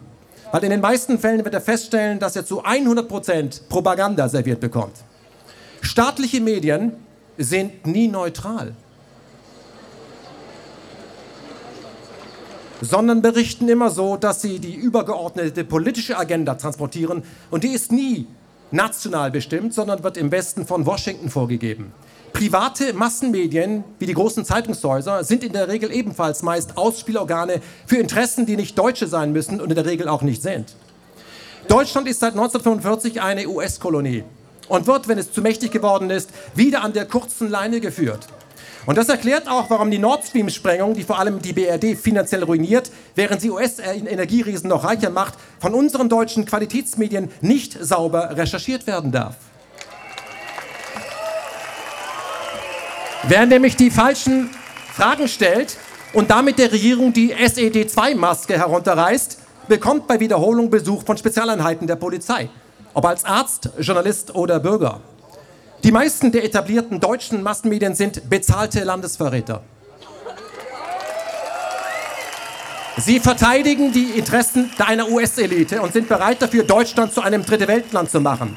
Weil in den meisten Fällen wird er feststellen, dass er zu 100 Prozent Propaganda serviert bekommt. Staatliche Medien sind nie neutral. Sondern berichten immer so, dass sie die übergeordnete politische Agenda transportieren und die ist nie national bestimmt, sondern wird im Westen von Washington vorgegeben. Private Massenmedien wie die großen Zeitungshäuser sind in der Regel ebenfalls meist Ausspielorgane für Interessen, die nicht deutsche sein müssen und in der Regel auch nicht sind. Deutschland ist seit 1945 eine US-Kolonie und wird, wenn es zu mächtig geworden ist, wieder an der kurzen Leine geführt. Und das erklärt auch, warum die Nord Stream-Sprengung, die vor allem die BRD finanziell ruiniert, während sie US-Energieriesen noch reicher macht, von unseren deutschen Qualitätsmedien nicht sauber recherchiert werden darf. Wer nämlich die falschen Fragen stellt und damit der Regierung die SED-2-Maske herunterreißt, bekommt bei Wiederholung Besuch von Spezialeinheiten der Polizei. Ob als Arzt, Journalist oder Bürger. Die meisten der etablierten deutschen Massenmedien sind bezahlte Landesverräter. Sie verteidigen die Interessen einer US-Elite und sind bereit dafür, Deutschland zu einem Dritte Weltland zu machen.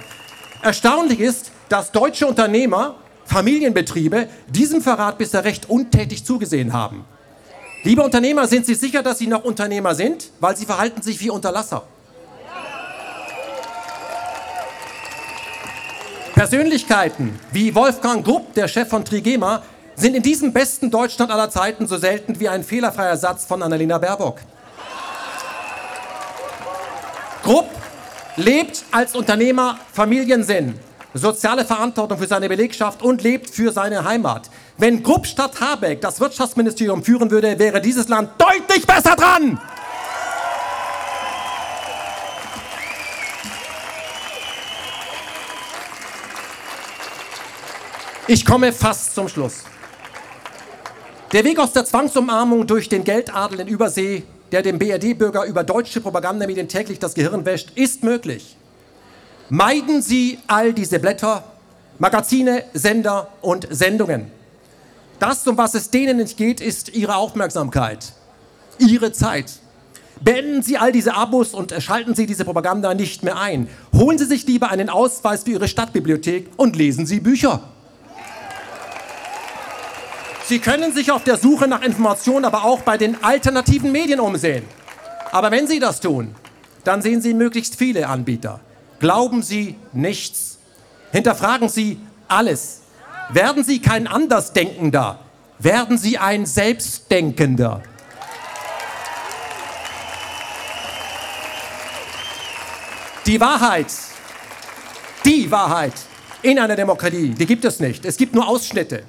Erstaunlich ist, dass deutsche Unternehmer, Familienbetriebe diesem Verrat bisher recht untätig zugesehen haben. Liebe Unternehmer, sind Sie sicher, dass Sie noch Unternehmer sind? Weil Sie verhalten sich wie Unterlasser. Persönlichkeiten wie Wolfgang Grupp, der Chef von Trigema, sind in diesem besten Deutschland aller Zeiten so selten wie ein fehlerfreier Satz von Annalena Baerbock. Grupp lebt als Unternehmer Familiensinn, soziale Verantwortung für seine Belegschaft und lebt für seine Heimat. Wenn Grupp statt Habeck das Wirtschaftsministerium führen würde, wäre dieses Land deutlich besser dran. Ich komme fast zum Schluss. Der Weg aus der Zwangsumarmung durch den Geldadel in Übersee, der dem BRD-Bürger über deutsche Propagandamedien täglich das Gehirn wäscht, ist möglich. Meiden Sie all diese Blätter, Magazine, Sender und Sendungen. Das, um was es denen nicht geht, ist Ihre Aufmerksamkeit, Ihre Zeit. Beenden Sie all diese Abos und schalten Sie diese Propaganda nicht mehr ein. Holen Sie sich lieber einen Ausweis für Ihre Stadtbibliothek und lesen Sie Bücher. Sie können sich auf der Suche nach Informationen aber auch bei den alternativen Medien umsehen. Aber wenn Sie das tun, dann sehen Sie möglichst viele Anbieter. Glauben Sie nichts. Hinterfragen Sie alles. Werden Sie kein Andersdenkender, werden Sie ein Selbstdenkender. Die Wahrheit, die Wahrheit in einer Demokratie, die gibt es nicht. Es gibt nur Ausschnitte.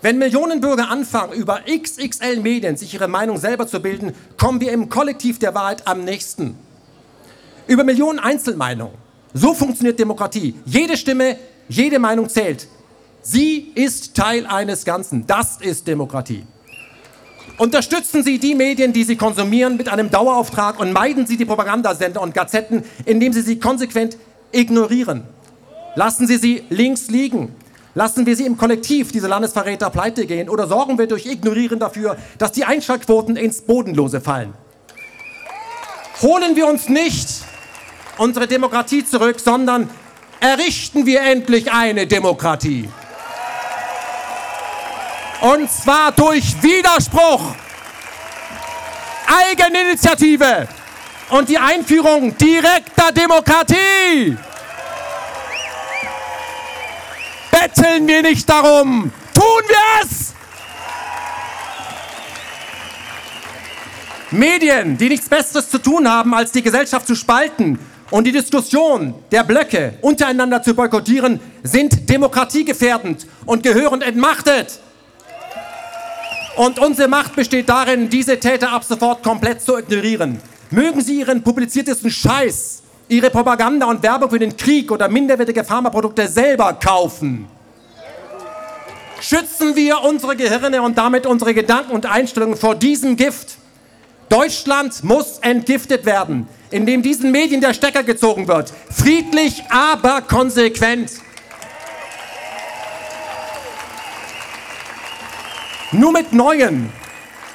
Wenn Millionen Bürger anfangen, über XXL Medien sich ihre Meinung selber zu bilden, kommen wir im Kollektiv der Wahrheit am nächsten. Über Millionen Einzelmeinungen. So funktioniert Demokratie. Jede Stimme, jede Meinung zählt. Sie ist Teil eines Ganzen. Das ist Demokratie. Unterstützen Sie die Medien, die Sie konsumieren, mit einem Dauerauftrag und meiden Sie die Propagandasender und Gazetten, indem Sie sie konsequent ignorieren. Lassen Sie sie links liegen. Lassen wir sie im Kollektiv, diese Landesverräter, pleite gehen oder sorgen wir durch Ignorieren dafür, dass die Einschaltquoten ins Bodenlose fallen? Holen wir uns nicht unsere Demokratie zurück, sondern errichten wir endlich eine Demokratie. Und zwar durch Widerspruch, Eigeninitiative und die Einführung direkter Demokratie. Betteln wir nicht darum. Tun wir es! Medien, die nichts Besseres zu tun haben, als die Gesellschaft zu spalten und die Diskussion der Blöcke untereinander zu boykottieren, sind demokratiegefährdend und gehören entmachtet. Und unsere Macht besteht darin, diese Täter ab sofort komplett zu ignorieren. Mögen sie ihren publiziertesten Scheiß ihre Propaganda und Werbung für den Krieg oder minderwertige Pharmaprodukte selber kaufen. Schützen wir unsere Gehirne und damit unsere Gedanken und Einstellungen vor diesem Gift. Deutschland muss entgiftet werden, indem diesen Medien der Stecker gezogen wird. Friedlich, aber konsequent. Nur mit neuen,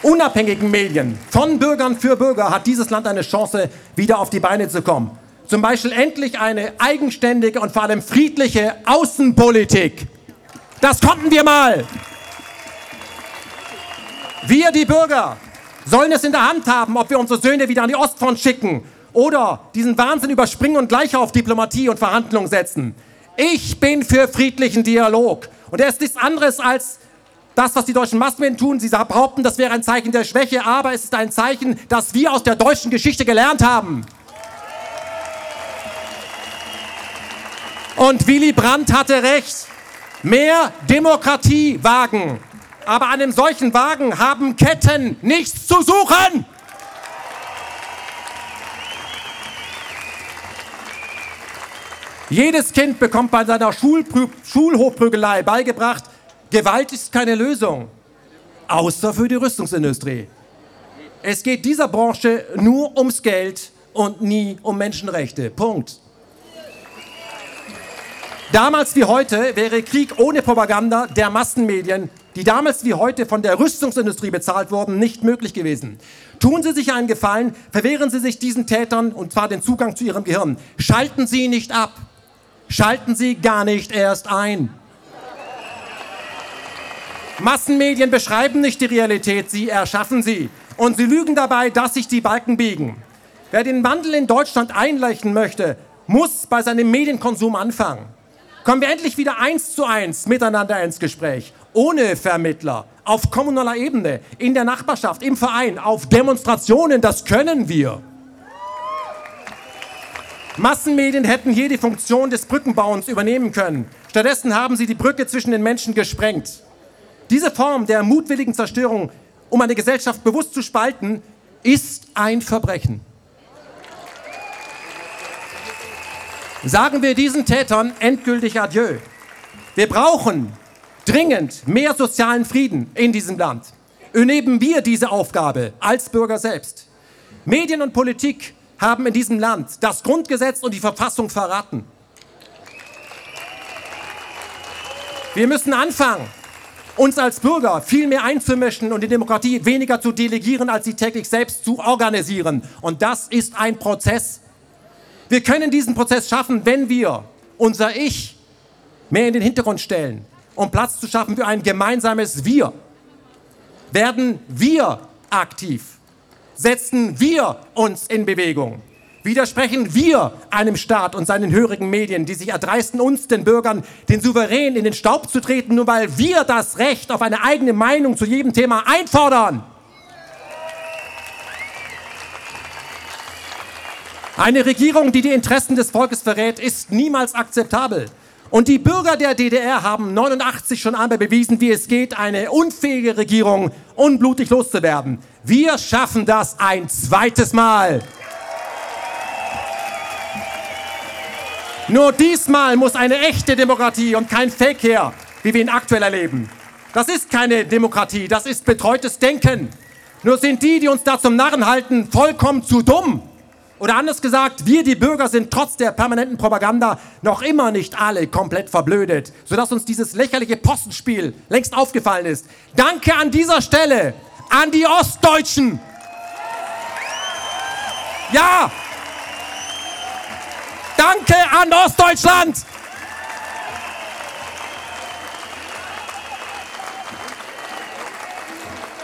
unabhängigen Medien von Bürgern für Bürger hat dieses Land eine Chance, wieder auf die Beine zu kommen. Zum Beispiel endlich eine eigenständige und vor allem friedliche Außenpolitik. Das konnten wir mal. Wir, die Bürger, sollen es in der Hand haben, ob wir unsere Söhne wieder an die Ostfront schicken oder diesen Wahnsinn überspringen und gleich auf Diplomatie und Verhandlungen setzen. Ich bin für friedlichen Dialog. Und er ist nichts anderes als das, was die deutschen Massenmedien tun. Sie behaupten, das wäre ein Zeichen der Schwäche, aber es ist ein Zeichen, das wir aus der deutschen Geschichte gelernt haben. Und Willy Brandt hatte recht. Mehr Demokratie wagen Aber an einem solchen Wagen haben Ketten nichts zu suchen. Jedes Kind bekommt bei seiner Schulprü Schulhochprügelei beigebracht, Gewalt ist keine Lösung, außer für die Rüstungsindustrie. Es geht dieser Branche nur ums Geld und nie um Menschenrechte. Punkt. Damals wie heute wäre Krieg ohne Propaganda der Massenmedien, die damals wie heute von der Rüstungsindustrie bezahlt wurden, nicht möglich gewesen. Tun Sie sich einen Gefallen, verwehren Sie sich diesen Tätern und zwar den Zugang zu Ihrem Gehirn. Schalten Sie nicht ab. Schalten Sie gar nicht erst ein. Massenmedien beschreiben nicht die Realität, sie erschaffen sie. Und sie lügen dabei, dass sich die Balken biegen. Wer den Wandel in Deutschland einleichen möchte, muss bei seinem Medienkonsum anfangen. Kommen wir endlich wieder eins zu eins miteinander ins Gespräch, ohne Vermittler, auf kommunaler Ebene, in der Nachbarschaft, im Verein, auf Demonstrationen, das können wir. Massenmedien hätten hier die Funktion des Brückenbauens übernehmen können. Stattdessen haben sie die Brücke zwischen den Menschen gesprengt. Diese Form der mutwilligen Zerstörung, um eine Gesellschaft bewusst zu spalten, ist ein Verbrechen. Sagen wir diesen Tätern endgültig Adieu. Wir brauchen dringend mehr sozialen Frieden in diesem Land. Übernehmen wir diese Aufgabe als Bürger selbst. Medien und Politik haben in diesem Land das Grundgesetz und die Verfassung verraten. Wir müssen anfangen, uns als Bürger viel mehr einzumischen und die Demokratie weniger zu delegieren, als sie täglich selbst zu organisieren. Und das ist ein Prozess. Wir können diesen Prozess schaffen, wenn wir unser Ich mehr in den Hintergrund stellen, um Platz zu schaffen für ein gemeinsames Wir. Werden wir aktiv, setzen wir uns in Bewegung. Widersprechen wir einem Staat und seinen hörigen Medien, die sich erdreisten, uns, den Bürgern, den Souverän in den Staub zu treten, nur weil wir das Recht auf eine eigene Meinung zu jedem Thema einfordern? Eine Regierung, die die Interessen des Volkes verrät, ist niemals akzeptabel. Und die Bürger der DDR haben 89 schon einmal bewiesen, wie es geht, eine unfähige Regierung unblutig loszuwerden. Wir schaffen das ein zweites Mal. Nur diesmal muss eine echte Demokratie und kein Fake her, wie wir ihn aktuell erleben. Das ist keine Demokratie, das ist betreutes Denken. Nur sind die, die uns da zum Narren halten, vollkommen zu dumm. Oder anders gesagt, wir die Bürger sind trotz der permanenten Propaganda noch immer nicht alle komplett verblödet, sodass uns dieses lächerliche Postenspiel längst aufgefallen ist. Danke an dieser Stelle an die Ostdeutschen. Ja, Danke an Ostdeutschland!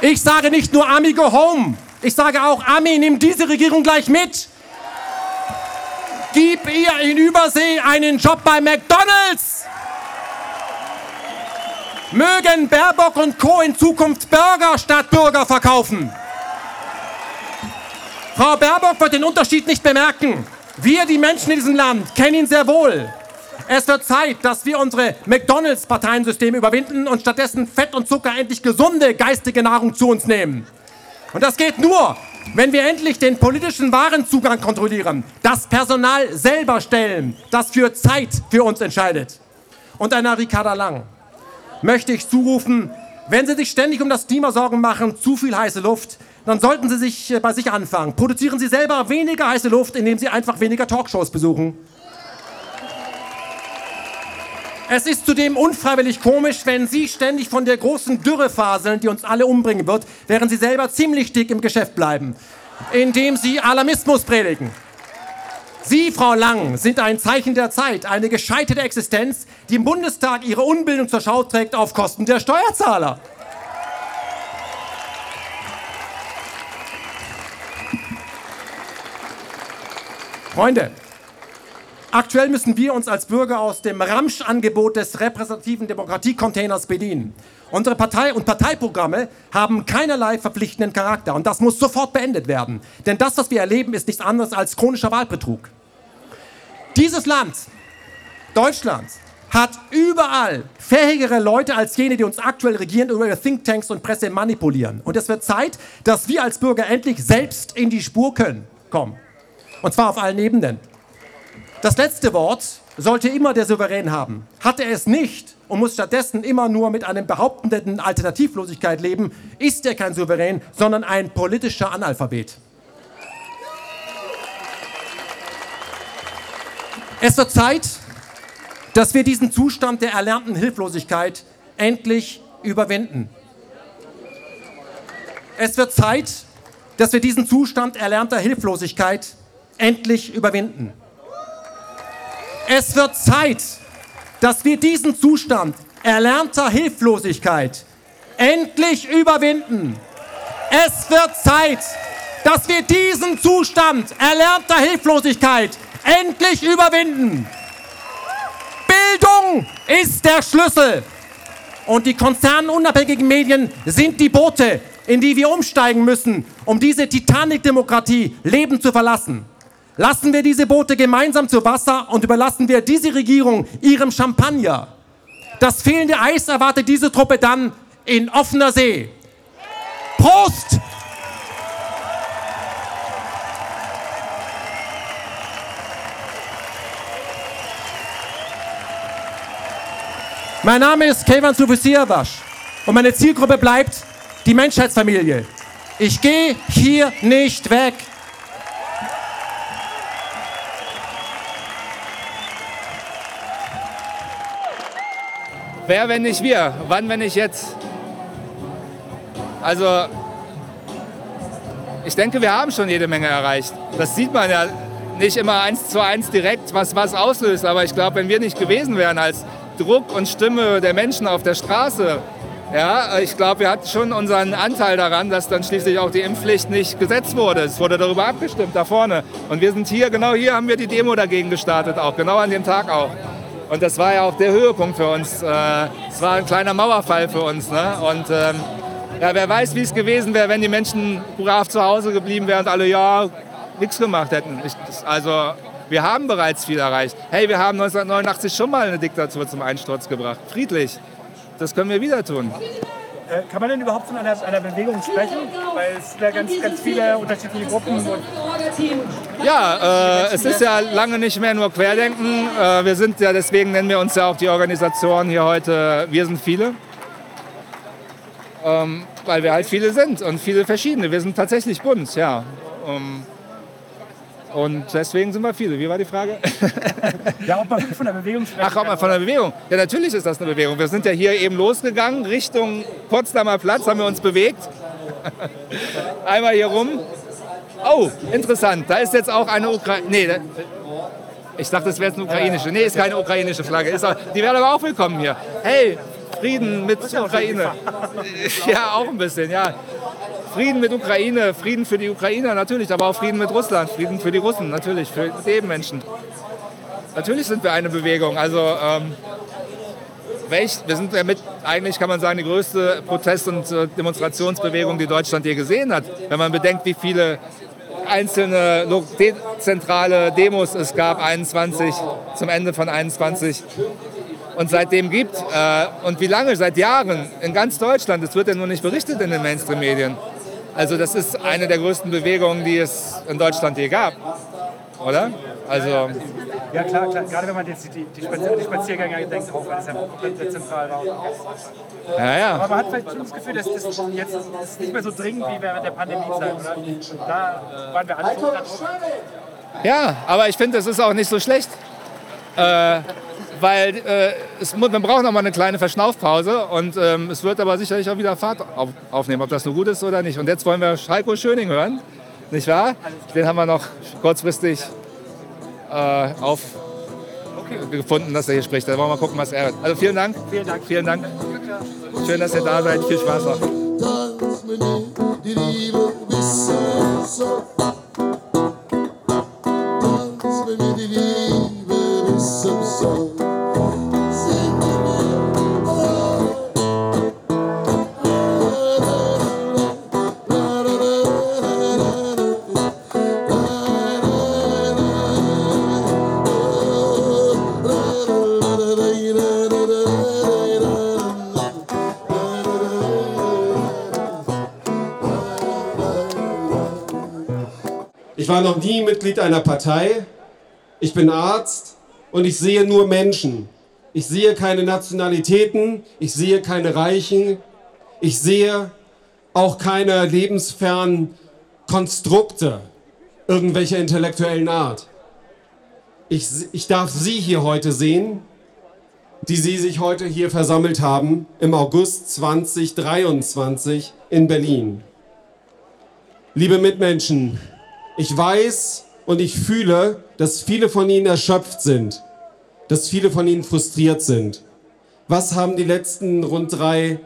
Ich sage nicht nur Ami go home, ich sage auch Ami, nimm diese Regierung gleich mit. Gib ihr in Übersee einen Job bei McDonald's. Mögen Baerbock und Co. in Zukunft Burger statt Bürger verkaufen. Frau Baerbock wird den Unterschied nicht bemerken. Wir, die Menschen in diesem Land, kennen ihn sehr wohl. Es wird Zeit, dass wir unsere McDonalds-Parteiensysteme überwinden und stattdessen Fett und Zucker endlich gesunde geistige Nahrung zu uns nehmen. Und das geht nur, wenn wir endlich den politischen Warenzugang kontrollieren, das Personal selber stellen, das für Zeit für uns entscheidet. Und einer Ricarda Lang möchte ich zurufen, wenn Sie sich ständig um das Klima Sorgen machen, zu viel heiße Luft, dann sollten Sie sich äh, bei sich anfangen. Produzieren Sie selber weniger heiße Luft, indem Sie einfach weniger Talkshows besuchen. Es ist zudem unfreiwillig komisch, wenn Sie ständig von der großen Dürre faseln, die uns alle umbringen wird, während Sie selber ziemlich dick im Geschäft bleiben, indem Sie Alarmismus predigen. Sie, Frau Lang, sind ein Zeichen der Zeit, eine gescheiterte Existenz, die im Bundestag ihre Unbildung zur Schau trägt auf Kosten der Steuerzahler. Freunde, aktuell müssen wir uns als Bürger aus dem Ramsch-Angebot des repräsentativen Demokratiecontainers bedienen. Unsere Partei und Parteiprogramme haben keinerlei verpflichtenden Charakter und das muss sofort beendet werden. Denn das, was wir erleben, ist nichts anderes als chronischer Wahlbetrug. Dieses Land, Deutschland, hat überall fähigere Leute als jene, die uns aktuell regieren über ihre Thinktanks und Presse manipulieren. Und es wird Zeit, dass wir als Bürger endlich selbst in die Spur können, kommen. Und zwar auf allen Ebenen. Das letzte Wort sollte immer der Souverän haben. Hat er es nicht und muss stattdessen immer nur mit einem behauptenden Alternativlosigkeit leben, ist er kein Souverän, sondern ein politischer Analphabet. Es wird Zeit, dass wir diesen Zustand der erlernten Hilflosigkeit endlich überwinden. Es wird Zeit, dass wir diesen Zustand erlernter Hilflosigkeit endlich überwinden. Es wird Zeit, dass wir diesen Zustand erlernter Hilflosigkeit endlich überwinden. Es wird Zeit, dass wir diesen Zustand erlernter Hilflosigkeit endlich überwinden. Bildung ist der Schlüssel. Und die konzernunabhängigen Medien sind die Boote, in die wir umsteigen müssen, um diese Titanic-Demokratie lebend zu verlassen. Lassen wir diese Boote gemeinsam zu Wasser und überlassen wir diese Regierung ihrem Champagner. Das fehlende Eis erwartet diese Truppe dann in offener See. Prost! Mein Name ist Kevan Sufisiavasch und meine Zielgruppe bleibt die Menschheitsfamilie. Ich gehe hier nicht weg. Wer, wenn nicht wir? Wann, wenn nicht jetzt? Also, ich denke, wir haben schon jede Menge erreicht. Das sieht man ja nicht immer eins zu eins direkt, was was auslöst. Aber ich glaube, wenn wir nicht gewesen wären als Druck und Stimme der Menschen auf der Straße, ja, ich glaube, wir hatten schon unseren Anteil daran, dass dann schließlich auch die Impfpflicht nicht gesetzt wurde. Es wurde darüber abgestimmt, da vorne. Und wir sind hier, genau hier haben wir die Demo dagegen gestartet, auch genau an dem Tag auch. Und das war ja auch der Höhepunkt für uns. Äh, es war ein kleiner Mauerfall für uns. Ne? Und ähm, ja, wer weiß, wie es gewesen wäre, wenn die Menschen brav zu Hause geblieben wären und alle ja nichts gemacht hätten. Ich, also wir haben bereits viel erreicht. Hey, wir haben 1989 schon mal eine Diktatur zum Einsturz gebracht. Friedlich. Das können wir wieder tun. Äh, kann man denn überhaupt von einer, einer Bewegung sprechen? Weil es sind ja ganz, ganz viele unterschiedliche Gruppen. Ja, äh, es ist ja lange nicht mehr nur Querdenken. Äh, wir sind ja, deswegen nennen wir uns ja auch die Organisation hier heute Wir sind viele. Ähm, weil wir halt viele sind und viele verschiedene. Wir sind tatsächlich bunt, ja. Ähm, und deswegen sind wir viele. Wie war die Frage? ja, ob man von der Bewegung sprechen Ach, ob man von der Bewegung. Ja, natürlich ist das eine Bewegung. Wir sind ja hier eben losgegangen, Richtung Potsdamer Platz haben wir uns bewegt. Einmal hier rum. Oh, interessant. Da ist jetzt auch eine Ukraine. Nee, ich dachte, das wäre jetzt eine ukrainische. Nee, ist keine ukrainische Flagge. Ist auch, die wäre aber auch willkommen hier. Hey, Frieden mit Ukraine. Ja, auch ein bisschen, ja. Frieden mit Ukraine, Frieden für die Ukrainer natürlich, aber auch Frieden mit Russland, Frieden für die Russen natürlich, für jeden Menschen. Natürlich sind wir eine Bewegung. Also ähm, welch, wir sind ja mit, eigentlich kann man sagen, die größte Protest- und äh, Demonstrationsbewegung, die Deutschland je gesehen hat. Wenn man bedenkt, wie viele einzelne dezentrale Demos es gab, 21 zum Ende von 21 und seitdem gibt äh, und wie lange, seit Jahren in ganz Deutschland, es wird ja nur nicht berichtet in den Mainstream-Medien. Also das ist eine der größten Bewegungen, die es in Deutschland je gab, oder? Also Ja, klar, klar. Gerade wenn man jetzt die, die, Spazier die Spaziergänger denkt, auch weil es ja komplett zentral war. ja, ja. Aber man hat vielleicht schon das Gefühl, dass das jetzt ist nicht mehr so dringend wie während der Pandemiezeit. Oder? Da waren wir alle schon. Ja, aber ich finde, das ist auch nicht so schlecht. Äh, weil äh, es, man braucht noch mal eine kleine Verschnaufpause und ähm, es wird aber sicherlich auch wieder Fahrt auf, aufnehmen, ob das nur gut ist oder nicht. Und jetzt wollen wir Heiko Schöning hören, nicht wahr? Den haben wir noch kurzfristig äh, auf gefunden, dass er hier spricht. Da wollen wir mal gucken, was er hört. Also vielen Dank. Vielen Dank. Vielen Dank. Schön, dass ihr da seid. Viel Spaß noch. Dans meni dirivo vissoso Dans meni dirivo vissoso ich war noch nie Mitglied einer Partei. Ich bin Arzt und ich sehe nur Menschen. Ich sehe keine Nationalitäten, ich sehe keine Reichen, ich sehe auch keine lebensfernen Konstrukte irgendwelcher intellektuellen Art. Ich, ich darf Sie hier heute sehen, die Sie sich heute hier versammelt haben im August 2023 in Berlin. Liebe Mitmenschen, ich weiß und ich fühle, dass viele von Ihnen erschöpft sind, dass viele von Ihnen frustriert sind. Was haben die letzten rund drei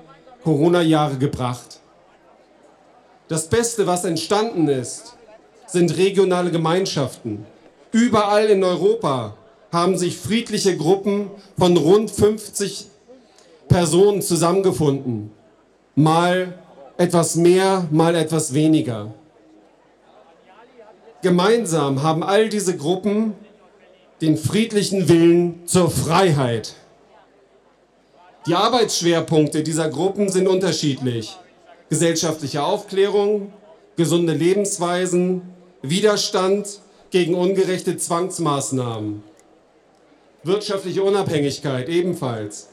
Corona-Jahre gebracht? Das Beste, was entstanden ist, sind regionale Gemeinschaften. Überall in Europa haben sich friedliche Gruppen von rund 50 Personen zusammengefunden. Mal etwas mehr, mal etwas weniger. Gemeinsam haben all diese Gruppen den friedlichen Willen zur Freiheit. Die Arbeitsschwerpunkte dieser Gruppen sind unterschiedlich. Gesellschaftliche Aufklärung, gesunde Lebensweisen, Widerstand gegen ungerechte Zwangsmaßnahmen. Wirtschaftliche Unabhängigkeit ebenfalls.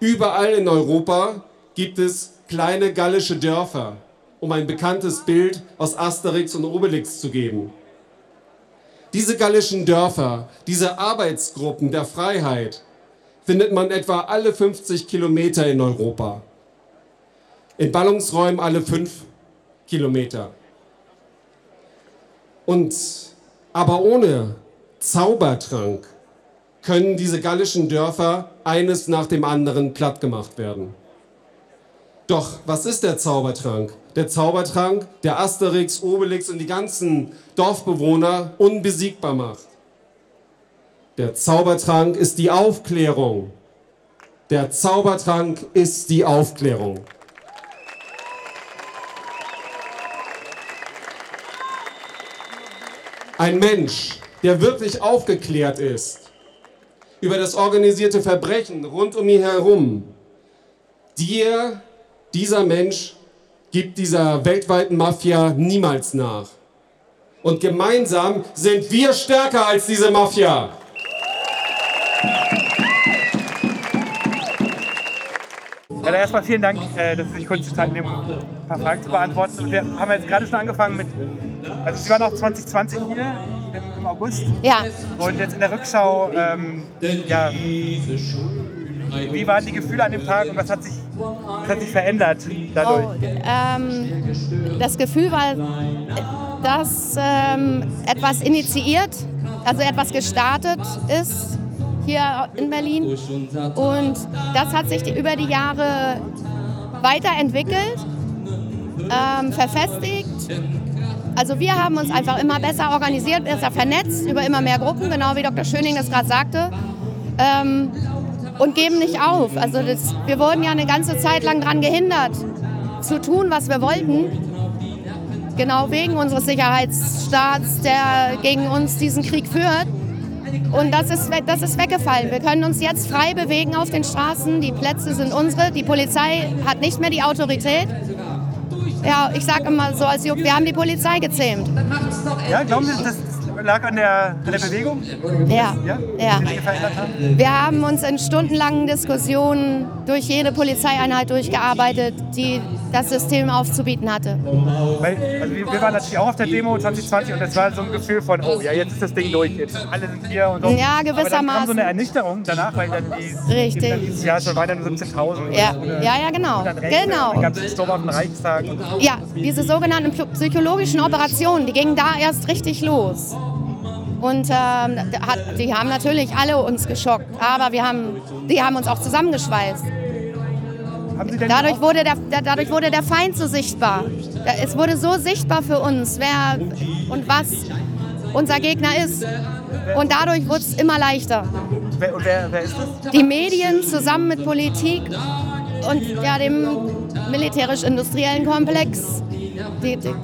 Überall in Europa gibt es kleine gallische Dörfer, um ein bekanntes Bild aus Asterix und Obelix zu geben. Diese gallischen Dörfer, diese Arbeitsgruppen der Freiheit, findet man etwa alle 50 Kilometer in Europa. In Ballungsräumen alle fünf Kilometer. Und aber ohne Zaubertrank können diese gallischen Dörfer eines nach dem anderen plattgemacht werden. Doch was ist der Zaubertrank? Der Zaubertrank, der Asterix, Obelix und die ganzen Dorfbewohner unbesiegbar macht. Der Zaubertrank ist die Aufklärung. Der Zaubertrank ist die Aufklärung. Ein Mensch, der wirklich aufgeklärt ist über das organisierte Verbrechen rund um ihn herum, dir, dieser Mensch, gibt dieser weltweiten Mafia niemals nach. Und gemeinsam sind wir stärker als diese Mafia. Ja, dann erstmal vielen Dank, äh, dass Sie sich kurz die Zeit nehmen, um ein paar Fragen zu beantworten. Und wir haben jetzt gerade schon angefangen mit, also Sie waren auch 2020 hier im, im August. Ja. Und jetzt in der Rückschau, ähm, ja, wie waren die Gefühle an dem Tag und was hat sich, was hat sich verändert dadurch? Oh, ähm, das Gefühl war, dass ähm, etwas initiiert, also etwas gestartet ist hier in Berlin. Und das hat sich über die Jahre weiterentwickelt, ähm, verfestigt. Also wir haben uns einfach immer besser organisiert, besser vernetzt über immer mehr Gruppen, genau wie Dr. Schöning das gerade sagte. Ähm, und geben nicht auf. Also das, wir wurden ja eine ganze Zeit lang daran gehindert, zu tun, was wir wollten. Genau wegen unseres Sicherheitsstaats, der gegen uns diesen Krieg führt. Und das ist, das ist weggefallen. Wir können uns jetzt frei bewegen auf den Straßen. Die Plätze sind unsere. Die Polizei hat nicht mehr die Autorität. Ja, ich sage immer so als Jupp, wir haben die Polizei gezähmt. Ja, glauben Sie, das lag an der, an der Bewegung? Ja, Ja? ja. Haben? Wir haben uns in stundenlangen Diskussionen durch jede Polizeieinheit durchgearbeitet, die das System aufzubieten hatte. Weil, also wir, wir waren natürlich auch auf der Demo 2020 und das war so ein Gefühl von, oh ja, jetzt ist das Ding durch, jetzt alle sind hier und so. Ja, Aber dann kam so gewissermaßen. eine Ernüchterung danach, weil dann die, Richtig. die dann dieses Jahr schon weiter nur 17.000. Ja, ja, ja, genau. Genau. Dann gab es den Sturm auf den Reichstag. Ja, diese sogenannten psy- psychologischen Operationen, die gingen da erst richtig los. Und ähm, hat, die haben natürlich alle uns geschockt, aber wir haben, die haben uns auch zusammengeschweißt. Dadurch wurde der, der, dadurch wurde der Feind so sichtbar. Es wurde so sichtbar für uns, wer und was unser Gegner ist. Und dadurch wurde es immer leichter. wer, wer, wer ist das? Die Medien zusammen mit Politik und ja, dem militärisch-industriellen Komplex, die, die,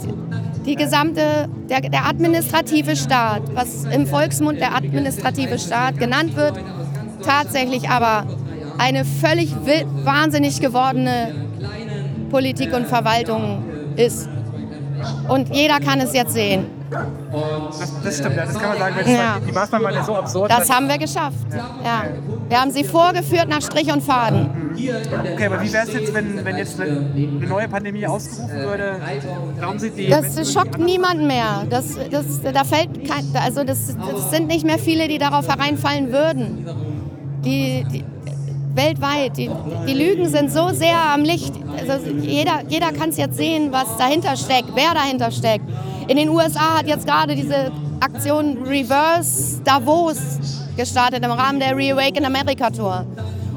die gesamte, der, der administrative Staat, was im Volksmund der administrative Staat genannt wird, tatsächlich aber eine völlig wahnsinnig gewordene Politik und Verwaltung ist. Und jeder kann es jetzt sehen. Das, das stimmt, ja, das kann man sagen, weil das Ja. die Maßnahmen waren ja so absurd. Das haben wir geschafft. Ja. Wir haben sie vorgeführt nach Strich und Faden. Okay, aber wie wäre es jetzt, wenn, wenn jetzt eine, neue Pandemie ausgerufen würde? Glauben Sie, die Das Menschen- schockt niemanden mehr. Das, das, da fällt kein, also das, das sind nicht mehr viele, die darauf hereinfallen würden. Die, die, weltweit, die, die Lügen sind so sehr am Licht. Also jeder jeder kann es jetzt sehen, was dahinter steckt, wer dahinter steckt. In den USA hat jetzt gerade diese Aktion Reverse Davos gestartet im Rahmen der Reawaken America Tour.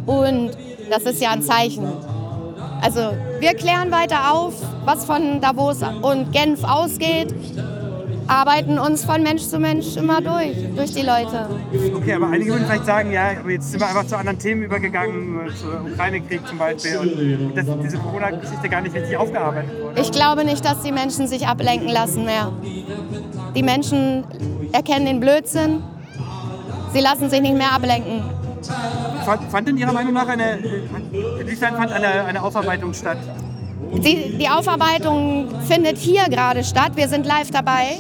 Und das ist ja ein Zeichen. Also wir klären weiter auf, was von Davos und Genf ausgeht, arbeiten uns von Mensch zu Mensch immer durch, durch die Leute. Okay, aber einige würden vielleicht sagen, ja, jetzt sind wir einfach zu anderen Themen übergegangen, zum Ukraine-Krieg zum Beispiel, und dass diese Corona-Geschichte gar nicht richtig aufgearbeitet wurde. Ich glaube nicht, dass die Menschen sich ablenken lassen mehr. Die Menschen erkennen den Blödsinn, sie lassen sich nicht mehr ablenken. Fand, fand in Ihrer Meinung nach eine, inwiefern fand eine, eine Aufarbeitung statt? Die, die Aufarbeitung findet hier gerade statt. Wir sind live dabei.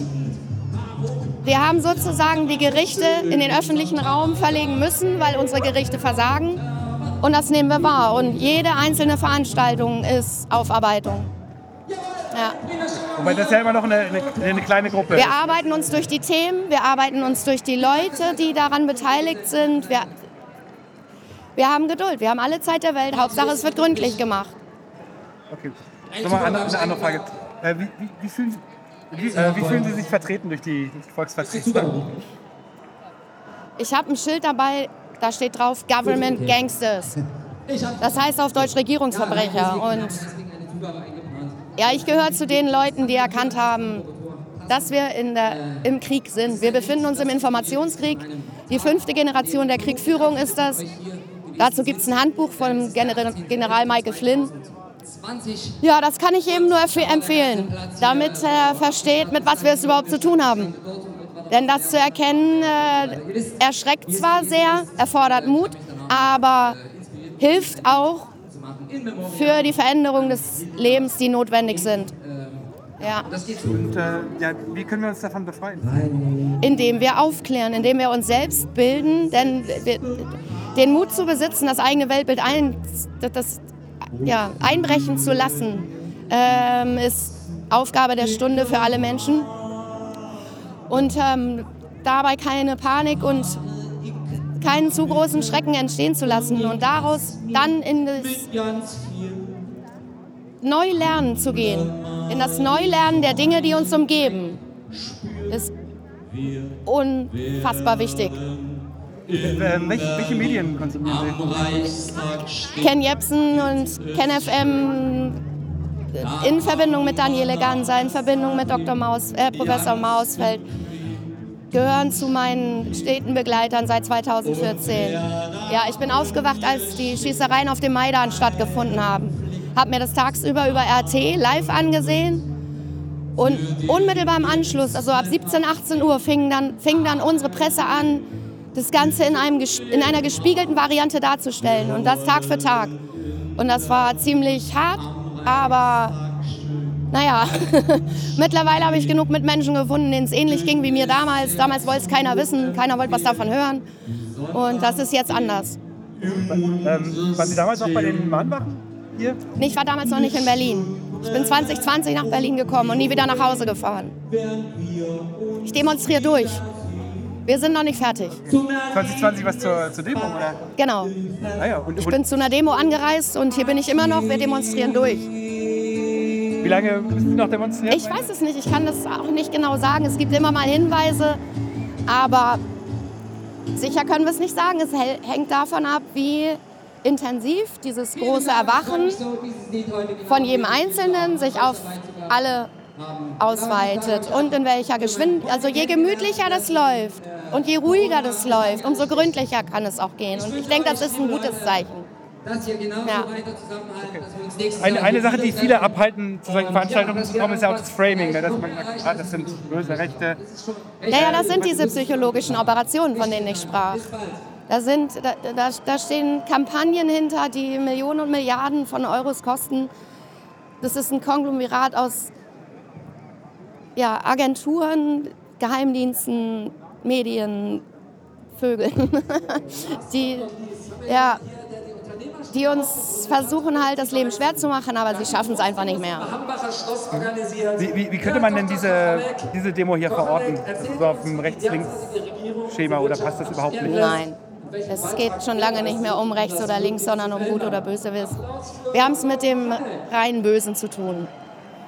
Wir haben sozusagen die Gerichte in den öffentlichen Raum verlegen müssen, weil unsere Gerichte versagen. Und das nehmen wir wahr. Und jede einzelne Veranstaltung ist Aufarbeitung. Ja. Wobei das ja immer noch eine, eine, eine kleine Gruppe Wir arbeiten uns durch die Themen, wir arbeiten uns durch die Leute, die daran beteiligt sind. Wir, wir haben Geduld, wir haben alle Zeit der Welt. Hauptsache, es wird gründlich gemacht. Okay. Nochmal eine, eine andere Frage. Äh, wie, wie, wie, fühlen, wie, äh, wie fühlen Sie sich vertreten durch die, durch die Volksvertretung? Ich habe ein Schild dabei, da steht drauf Government Gangsters. Das heißt auf Deutsch Regierungsverbrecher. Und ja, ich gehöre zu den Leuten, die erkannt haben, dass wir in der, im Krieg sind. Wir befinden uns im Informationskrieg. Die fünfte Generation der Kriegführung ist das. Dazu gibt es ein Handbuch von General, General Michael Flynn. Ja, das kann ich eben nur empf- empfehlen, damit er versteht, mit was wir es überhaupt zu tun haben. Denn das zu erkennen äh, erschreckt zwar sehr, erfordert Mut, aber hilft auch für die Veränderung des Lebens, die notwendig sind. Ja. Und äh, ja, wie können wir uns davon befreien? Indem wir aufklären, indem wir uns selbst bilden, denn wir, den Mut zu besitzen, das eigene Weltbild ein, das, das, ja, einbrechen zu lassen, ähm, ist Aufgabe der Stunde für alle Menschen. Und ähm, dabei keine Panik und keinen zu großen Schrecken entstehen zu lassen und daraus dann in das Neulernen zu gehen, in das Neulernen der Dinge, die uns umgeben, ist unfassbar wichtig. Äh, welche, welche Medien konsumieren Sie? Ken Jepsen und Ken FM in Verbindung mit Daniele Ganser, in Verbindung mit Dr. Maus, äh, Professor Mausfeld gehören zu meinen steten Begleitern seit 2014. Ja, ich bin aufgewacht, als die Schießereien auf dem Maidan stattgefunden haben. Habe mir das tagsüber über RT live angesehen und unmittelbar im Anschluss, also ab 17, 18 Uhr, fing dann, fing dann unsere Presse an, das Ganze in, einem, in einer gespiegelten Variante darzustellen und das Tag für Tag. Und das war ziemlich hart, aber naja, mittlerweile habe ich genug mit Menschen gefunden, denen es ähnlich ging wie mir damals. Damals wollte es keiner wissen, keiner wollte was davon hören. Und das ist jetzt anders. Ähm, waren Sie damals auch bei den Mahnwachen hier? Ich war damals noch nicht in Berlin. Ich bin 2020 nach Berlin gekommen und nie wieder nach Hause gefahren. Ich demonstriere durch. Wir sind noch nicht fertig. 2020 was zur, zur Demo, oder? Genau. Ah ja, und, Ich bin zu einer Demo angereist und hier bin ich immer noch. Wir demonstrieren durch. wie lange müssen Sie noch demonstrieren? Ich weiß es nicht, ich kann das auch nicht genau sagen. Es gibt immer mal Hinweise, aber sicher können wir es nicht sagen. Es hängt davon ab, wie intensiv dieses große Erwachen von jedem Einzelnen sich auf alle ausweitet und in welcher Geschwindigkeit. Also je gemütlicher das läuft und je ruhiger das läuft, umso gründlicher kann es auch gehen. Und ich denke, das ist ein gutes Zeichen. Ja. Eine, eine Sache, die viele abhalten, zu solchen Veranstaltungen zu kommen, ist ja auch das Framing. Ne? Dass man sagt, ah, das sind böse Rechte. Naja, das sind diese psychologischen Operationen, von denen ich sprach. Da, sind, da, da, da stehen Kampagnen hinter, die Millionen und Milliarden von Euros kosten. Das ist ein Konglomerat aus ja, Agenturen, Geheimdiensten, Medien, Vögeln, die, ja, die uns versuchen halt das Leben schwer zu machen, aber sie schaffen es einfach nicht mehr. Wie, wie, wie könnte man denn diese, diese Demo hier verorten? So auf dem Rechts-Links-Schema oder passt das überhaupt nicht? Nein. Es geht schon lange nicht mehr um rechts oder links, sondern um gut oder böse. Wir haben es mit dem rein Bösen zu tun.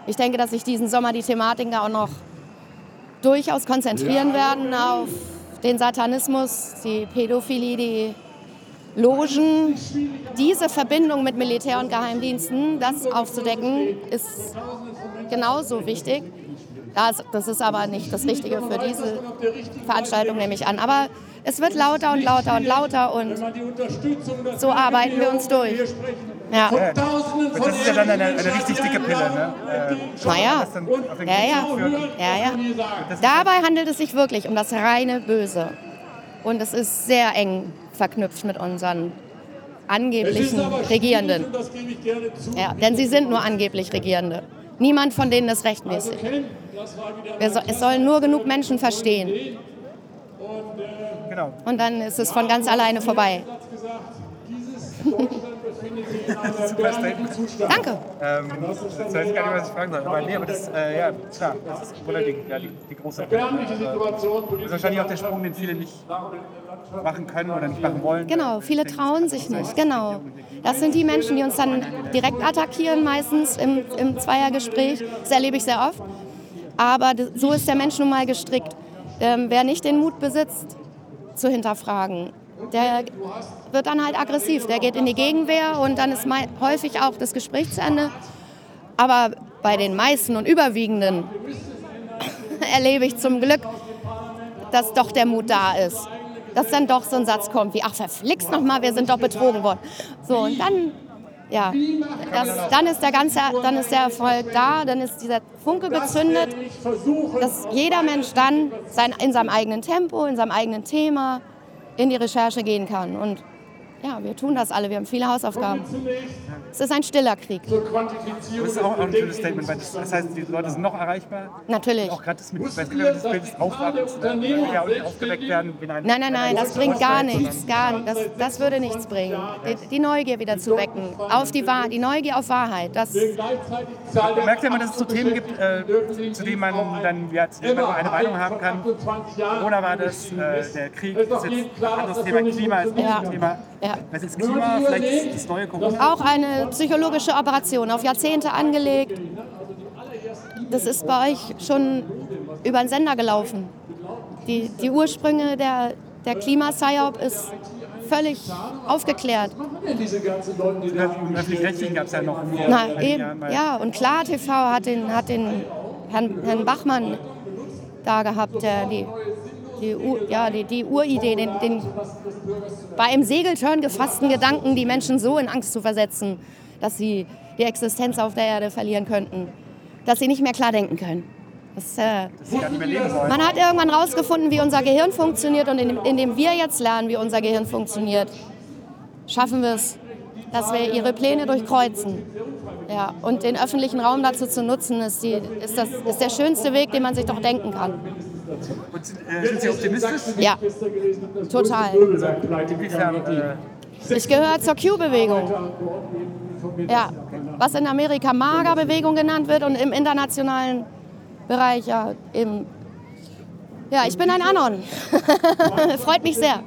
Ich denke, dass sich diesen Sommer die Thematiken auch noch durchaus konzentrieren werden auf den Satanismus, die Pädophilie, die Logen. Diese Verbindung mit Militär und Geheimdiensten, das aufzudecken, ist genauso wichtig. Das, das ist aber nicht das Richtige für diese Veranstaltung, nehme ich an. Aber es wird lauter und lauter und lauter und so arbeiten wir uns durch. Ja. Und das ist ja dann eine, eine richtig dicke Pille, ne? Äh, Naja, ja, ja, ja, ja. Dabei handelt es sich wirklich um das reine Böse. Und es ist sehr eng verknüpft mit unseren angeblichen Regierenden. Ja, denn sie sind nur angeblich Regierende. Niemand von denen ist rechtmäßig. Wir so, es sollen nur genug Menschen verstehen. Genau. Und dann ist es von ganz alleine vorbei. Super Statement. Danke. Ähm, jetzt weiß ich gar nicht, was ich fragen soll. Aber nee, aber das, äh, ja, klar, das ist wohl die, ja, die, die große Pille. Das ist wahrscheinlich auch der Sprung, den viele nicht machen können oder nicht machen wollen. Genau, viele trauen sich nicht. Genau. Das sind die Menschen, die uns dann direkt attackieren, meistens im, im Zweiergespräch. Das erlebe ich sehr oft. Aber so ist der Mensch nun mal gestrickt. Ähm, wer nicht den Mut besitzt, zu hinterfragen, der wird dann halt aggressiv. Der geht in die Gegenwehr und dann ist häufig auch das Gespräch zu Ende. Aber bei den meisten und überwiegenden erlebe ich zum Glück, dass doch der Mut da ist. Dass dann doch so ein Satz kommt wie, ach verflixt noch mal, wir sind doch betrogen worden. So, und dann, ja, das, dann, ist der ganze, dann ist der Erfolg da, dann ist dieser Funke gezündet, dass jeder Mensch dann sein, in seinem eigenen Tempo, in seinem eigenen Thema in die Recherche gehen kann. Und ja, wir tun das alle, wir haben viele Hausaufgaben. Es ist ein stiller Krieg. Das ist auch ein schönes Statement, weil das, das heißt, die Leute sind noch erreichbar. Natürlich. Auch gerade das mit, ja das Bild des Aufwachens, ja aufgeweckt werden. Nein, nein, nein, das bringt gar nichts, gar Das, das würde nichts bringen. Die, die Neugier wieder zu wecken, auf die Wahrheit, die Neugier auf Wahrheit. Das, sondern- Merkt ihr immer, dass es so Themen gibt, äh, zu denen man dann ja, zu denen man eine Meinung haben kann? Corona war das, äh, der Krieg ist jetzt ein anderes Thema, Klima ist Ja. ein Thema. Ja. Was ist Klima? Vielleicht das neue Corona. auch eine psychologische Operation, auf Jahrzehnte angelegt. Das ist bei euch schon über den Sender gelaufen. Die, die Ursprünge der, der Klimasciop ist völlig aufgeklärt. Öffentlich-Rechtlichen gab es ja noch Na, eben, ja, und klar TV hat den, hat den Herrn, Herrn Bachmann da gehabt, der die, die, ja, die, die Uridee, den, den bei einem Segeltörn gefassten Gedanken, die Menschen so in Angst zu versetzen, dass sie die Existenz auf der Erde verlieren könnten, dass sie nicht mehr klar denken können. Das, äh, man hat irgendwann herausgefunden, wie unser Gehirn funktioniert und indem, indem wir jetzt lernen, wie unser Gehirn funktioniert, schaffen wir es, dass wir ihre Pläne durchkreuzen. Ja, und den öffentlichen Raum dazu zu nutzen, ist, die, ist, das, ist der schönste Weg, den man sich doch denken kann. Und sind, äh, sind Sie optimistisch? Ja, total. Inwiefern? Äh, Ich gehöre zur Q-Bewegung. Ja, was in Amerika Mager-Bewegung genannt wird und im internationalen Bereich ja eben. Ja, ich bin ein Anon. Freut mich sehr.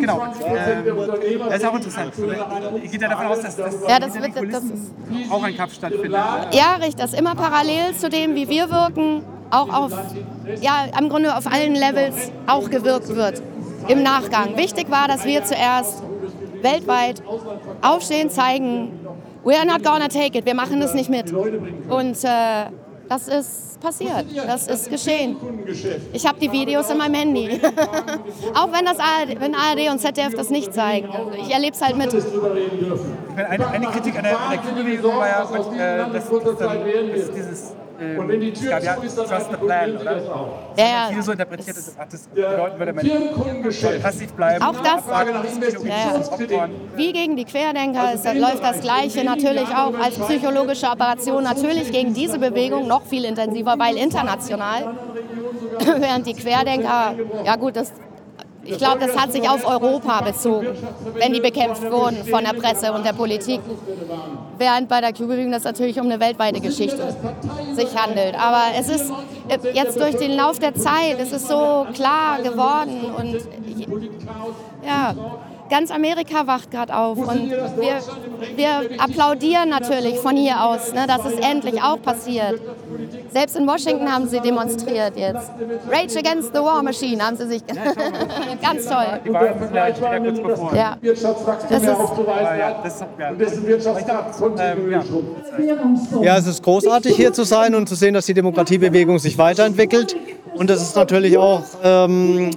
genau. Ähm, das ist auch interessant. Ihr geht ja davon aus, dass, dass Ja, das wird- das auch ein Kampf stattfindet. Ja, richtig. Das ist immer parallel zu dem, wie wir wirken, auch auf, ja, im Grunde auf allen Levels auch gewirkt wird im Nachgang. Wichtig war, dass wir zuerst weltweit aufstehen, zeigen, we are not gonna take it, wir machen das nicht mit. Und äh, das ist passiert, das ist geschehen. Ich habe die Videos in meinem Handy. auch wenn, das ARD, wenn ARD und ZDF das nicht zeigen. Also ich erlebe es halt mit. eine, eine Kritik an der, an der war ja, äh, dass, dass, dann, dass dieses ähm, es gab ja Trust the Plan, oder? Das Ja, ja. Viele so interpretiert, dass das bedeuten würde, man soll passiv bleiben. Auch das- Ja, ja. Wie gegen die Querdenker ist, läuft das Gleiche natürlich auch als psychologische Operation natürlich gegen diese Bewegung noch viel intensiver, weil international, während die Querdenker, ja gut, das, ich glaube, das hat sich auf Europa bezogen, wenn die bekämpft wurden von der Presse und der Politik. Während bei der Q-Bewegung das natürlich um eine weltweite Geschichte sich handelt. Aber es ist äh, jetzt durch den Lauf der Zeit, es ist so klar geworden und ja, ganz Amerika wacht gerade auf und wir, wir applaudieren natürlich von hier aus, ne, dass es endlich auch passiert. Selbst in Washington haben sie demonstriert jetzt. Rage Against the War Machine haben sie sich. ganz toll. Die Wahl ist gleich wieder kurz bevor. Ja. Das ist, ja, ja. Ähm, ja. Ja, es ist großartig hier zu sein und zu sehen, dass die Demokratiebewegung sich weiterentwickelt. Und es ist natürlich auch ähm,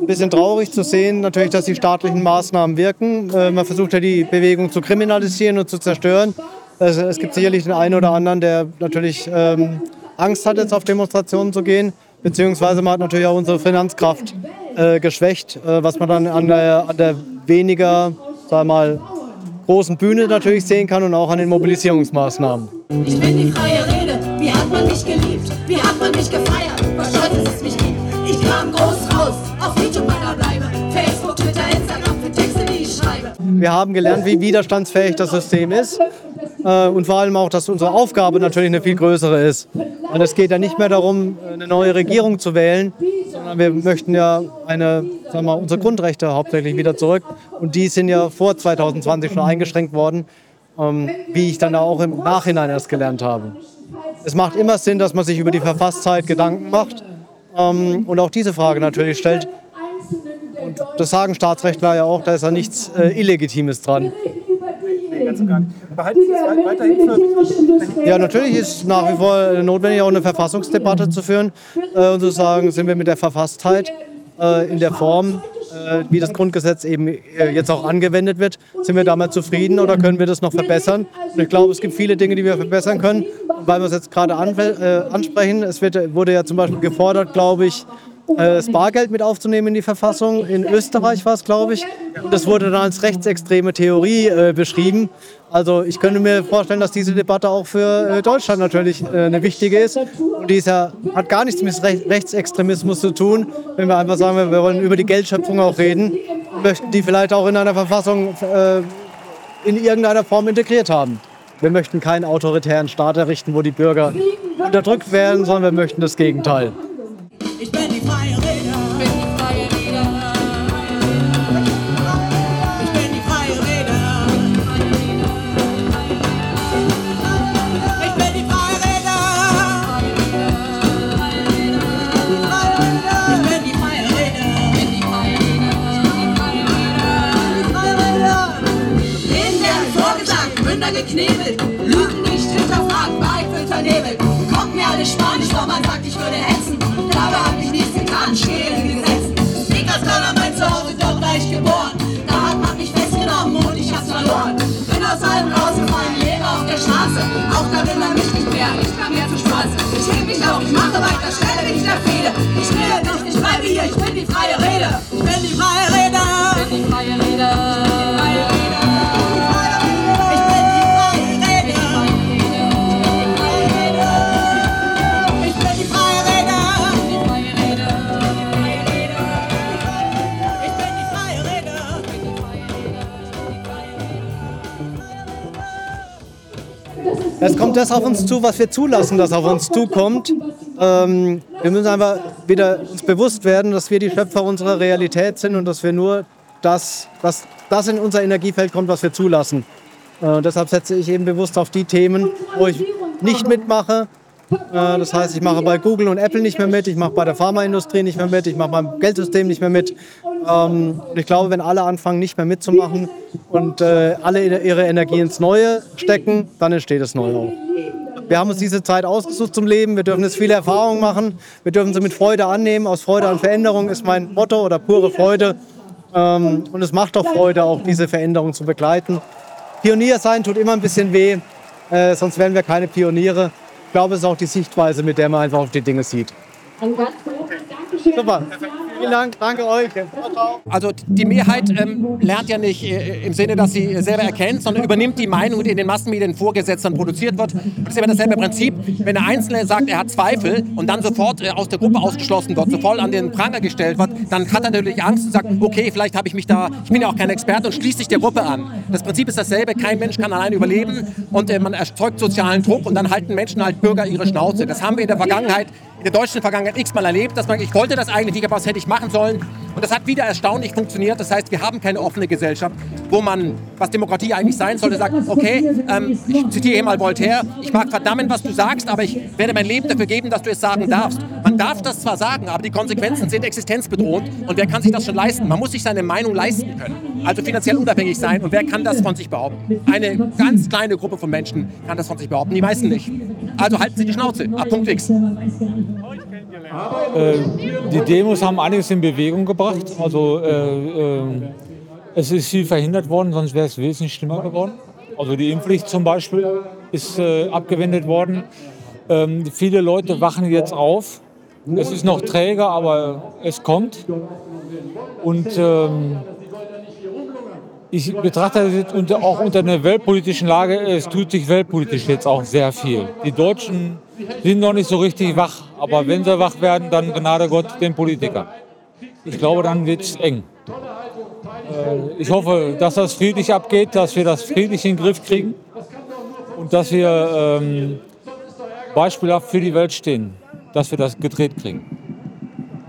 ein bisschen traurig zu sehen, natürlich, dass die staatlichen Maßnahmen wirken. Äh, man versucht ja die Bewegung zu kriminalisieren und zu zerstören. Also, es gibt sicherlich den einen oder anderen, der natürlich ähm, Angst hat, jetzt auf Demonstrationen zu gehen. Beziehungsweise man hat natürlich auch unsere Finanzkraft äh, geschwächt, äh, was man dann an der, an der weniger, sagen wir mal, großen Bühne natürlich sehen kann und auch an den Mobilisierungsmaßnahmen. Ich bin die freie Rede. Wie hat man mich geliebt? Wie hat man mich gefeiert? Was stolz, dass es mich gibt. Ich kam groß raus. Auf YouTube meiner Bleibe. Facebook, Twitter, Instagram für Texte, die ich schreibe. Wir haben gelernt, wie widerstandsfähig das System ist. Äh, Und vor allem auch, dass unsere Aufgabe natürlich eine viel größere ist. Und es geht ja nicht mehr darum, eine neue Regierung zu wählen, sondern wir möchten ja eine, sagen wir unsere Grundrechte hauptsächlich wieder zurück. Und die sind ja vor 2020 schon eingeschränkt worden, ähm, wie ich dann auch im Nachhinein erst gelernt habe. Es macht immer Sinn, dass man sich über die Verfasstheit Gedanken macht ähm, und auch diese Frage natürlich stellt. Und das sagen Staatsrechtler ja auch, da ist ja nichts äh, Illegitimes dran. Nee, ganz und gar nicht. Aber halten Sie das weiterhin für Ja, natürlich ist nach wie vor notwendig, auch eine Verfassungsdebatte zu führen äh, und zu sagen, sind wir mit der Verfasstheit äh, in der Form, äh, wie das Grundgesetz eben äh, jetzt auch angewendet wird, sind wir damit zufrieden oder können wir das noch verbessern? Und ich glaube, es gibt viele Dinge, die wir verbessern können. Weil wir es jetzt gerade an, äh, ansprechen, es wird, wurde ja zum Beispiel gefordert, glaube ich, äh, das Bargeld mit aufzunehmen in die Verfassung. In Österreich war es, glaube ich. Und das wurde dann als rechtsextreme Theorie äh, beschrieben. Also ich könnte mir vorstellen, dass diese Debatte auch für äh, Deutschland natürlich äh, eine wichtige ist. Und die ist ja, hat gar nichts mit Rech Rechtsextremismus zu tun, wenn wir einfach sagen, wir wollen über die Geldschöpfung auch reden, möchten die vielleicht auch in einer Verfassung äh, in irgendeiner Form integriert haben. Wir möchten keinen autoritären Staat errichten, wo die Bürger unterdrückt werden, sondern wir möchten das Gegenteil. Ich Fehde. Ich rede nicht, ich bleibe hier, ich bin die freie Rede. Ich bin die freie Rede. Ich bin die freie Rede. Freie Rede. Ich bin die freie Rede. Ich bin die freie Rede. Die freie Rede. Ich bin die freie Rede. Es kommt das auf uns zu, was wir zulassen, dass auf uns zukommt. Ähm, wir müssen einfach wieder uns bewusst werden, dass wir die Schöpfer unserer Realität sind und dass wir nur das, was das in unser Energiefeld kommt, was wir zulassen. Äh, deshalb setze ich eben bewusst auf die Themen, wo ich nicht mitmache. Äh, das heißt, ich mache bei Google und Apple nicht mehr mit, ich mache bei der Pharmaindustrie nicht mehr mit, ich mache beim Geldsystem nicht mehr mit. Ähm, ich glaube, wenn alle anfangen, nicht mehr mitzumachen und äh, alle ihre Energie ins Neue stecken, dann entsteht das Neue auch. Wir haben uns diese Zeit ausgesucht zum Leben. Wir dürfen jetzt viele Erfahrungen machen. Wir dürfen sie mit Freude annehmen. Aus Freude an Veränderung ist mein Motto oder pure Freude. Ähm, und es macht doch Freude, auch diese Veränderung zu begleiten. Pionier sein tut immer ein bisschen weh, äh, sonst wären wir keine Pioniere. Ich glaube, es ist auch die Sichtweise, mit der man einfach auf die Dinge sieht. Super. Vielen Dank, danke euch. Also die Mehrheit ähm, lernt ja nicht äh, im Sinne, dass sie selber erkennt, sondern übernimmt die Meinung, die in den Massenmedien vorgesetzt und produziert wird. Das ist immer dasselbe Prinzip. Wenn der Einzelne sagt, er hat Zweifel und dann sofort äh, aus der Gruppe ausgeschlossen wird, sofort an den Pranger gestellt wird, dann hat er natürlich Angst und sagt, okay, vielleicht habe ich mich da, ich bin ja auch kein Experte und schließt sich der Gruppe an. Das Prinzip ist dasselbe, kein Mensch kann allein überleben und äh, man erzeugt sozialen Druck und dann halten Menschen halt Bürger ihre Schnauze. Das haben wir in der Vergangenheit in der deutschen Vergangenheit x-mal erlebt, dass man, ich wollte das eigentlich aber was hätte ich machen sollen? Und das hat wieder erstaunlich funktioniert. Das heißt, wir haben keine offene Gesellschaft, wo man, was Demokratie eigentlich sein sollte, sagt, okay, ähm, ich zitiere hier mal Voltaire, ich mag verdammen, was du sagst, aber ich werde mein Leben dafür geben, dass du es sagen darfst. Man darf das zwar sagen, aber die Konsequenzen sind existenzbedrohend und wer kann sich das schon leisten? Man muss sich seine Meinung leisten können, also finanziell unabhängig sein und wer kann das von sich behaupten? Eine ganz kleine Gruppe von Menschen kann das von sich behaupten, die meisten nicht. Also halten Sie die Schnauze, ab Punkt X. Äh, die Demos haben einiges in Bewegung gebracht. Also äh, äh, es ist viel verhindert worden, sonst wäre es wesentlich schlimmer geworden. Also die Impfpflicht zum Beispiel ist äh, abgewendet worden. Ähm, viele Leute wachen jetzt auf. Es ist noch träger, aber es kommt. Und ähm, ich betrachte das jetzt unter, auch unter einer weltpolitischen Lage. Es tut sich weltpolitisch jetzt auch sehr viel. Die Deutschen sind noch nicht so richtig wach, aber wenn sie wach werden, dann gnade Gott den Politikern. Ich glaube, dann wird es eng. Äh, ich hoffe, dass das friedlich abgeht, dass wir das friedlich in den Griff kriegen und dass wir ähm, beispielhaft für die Welt stehen, dass wir das gedreht kriegen.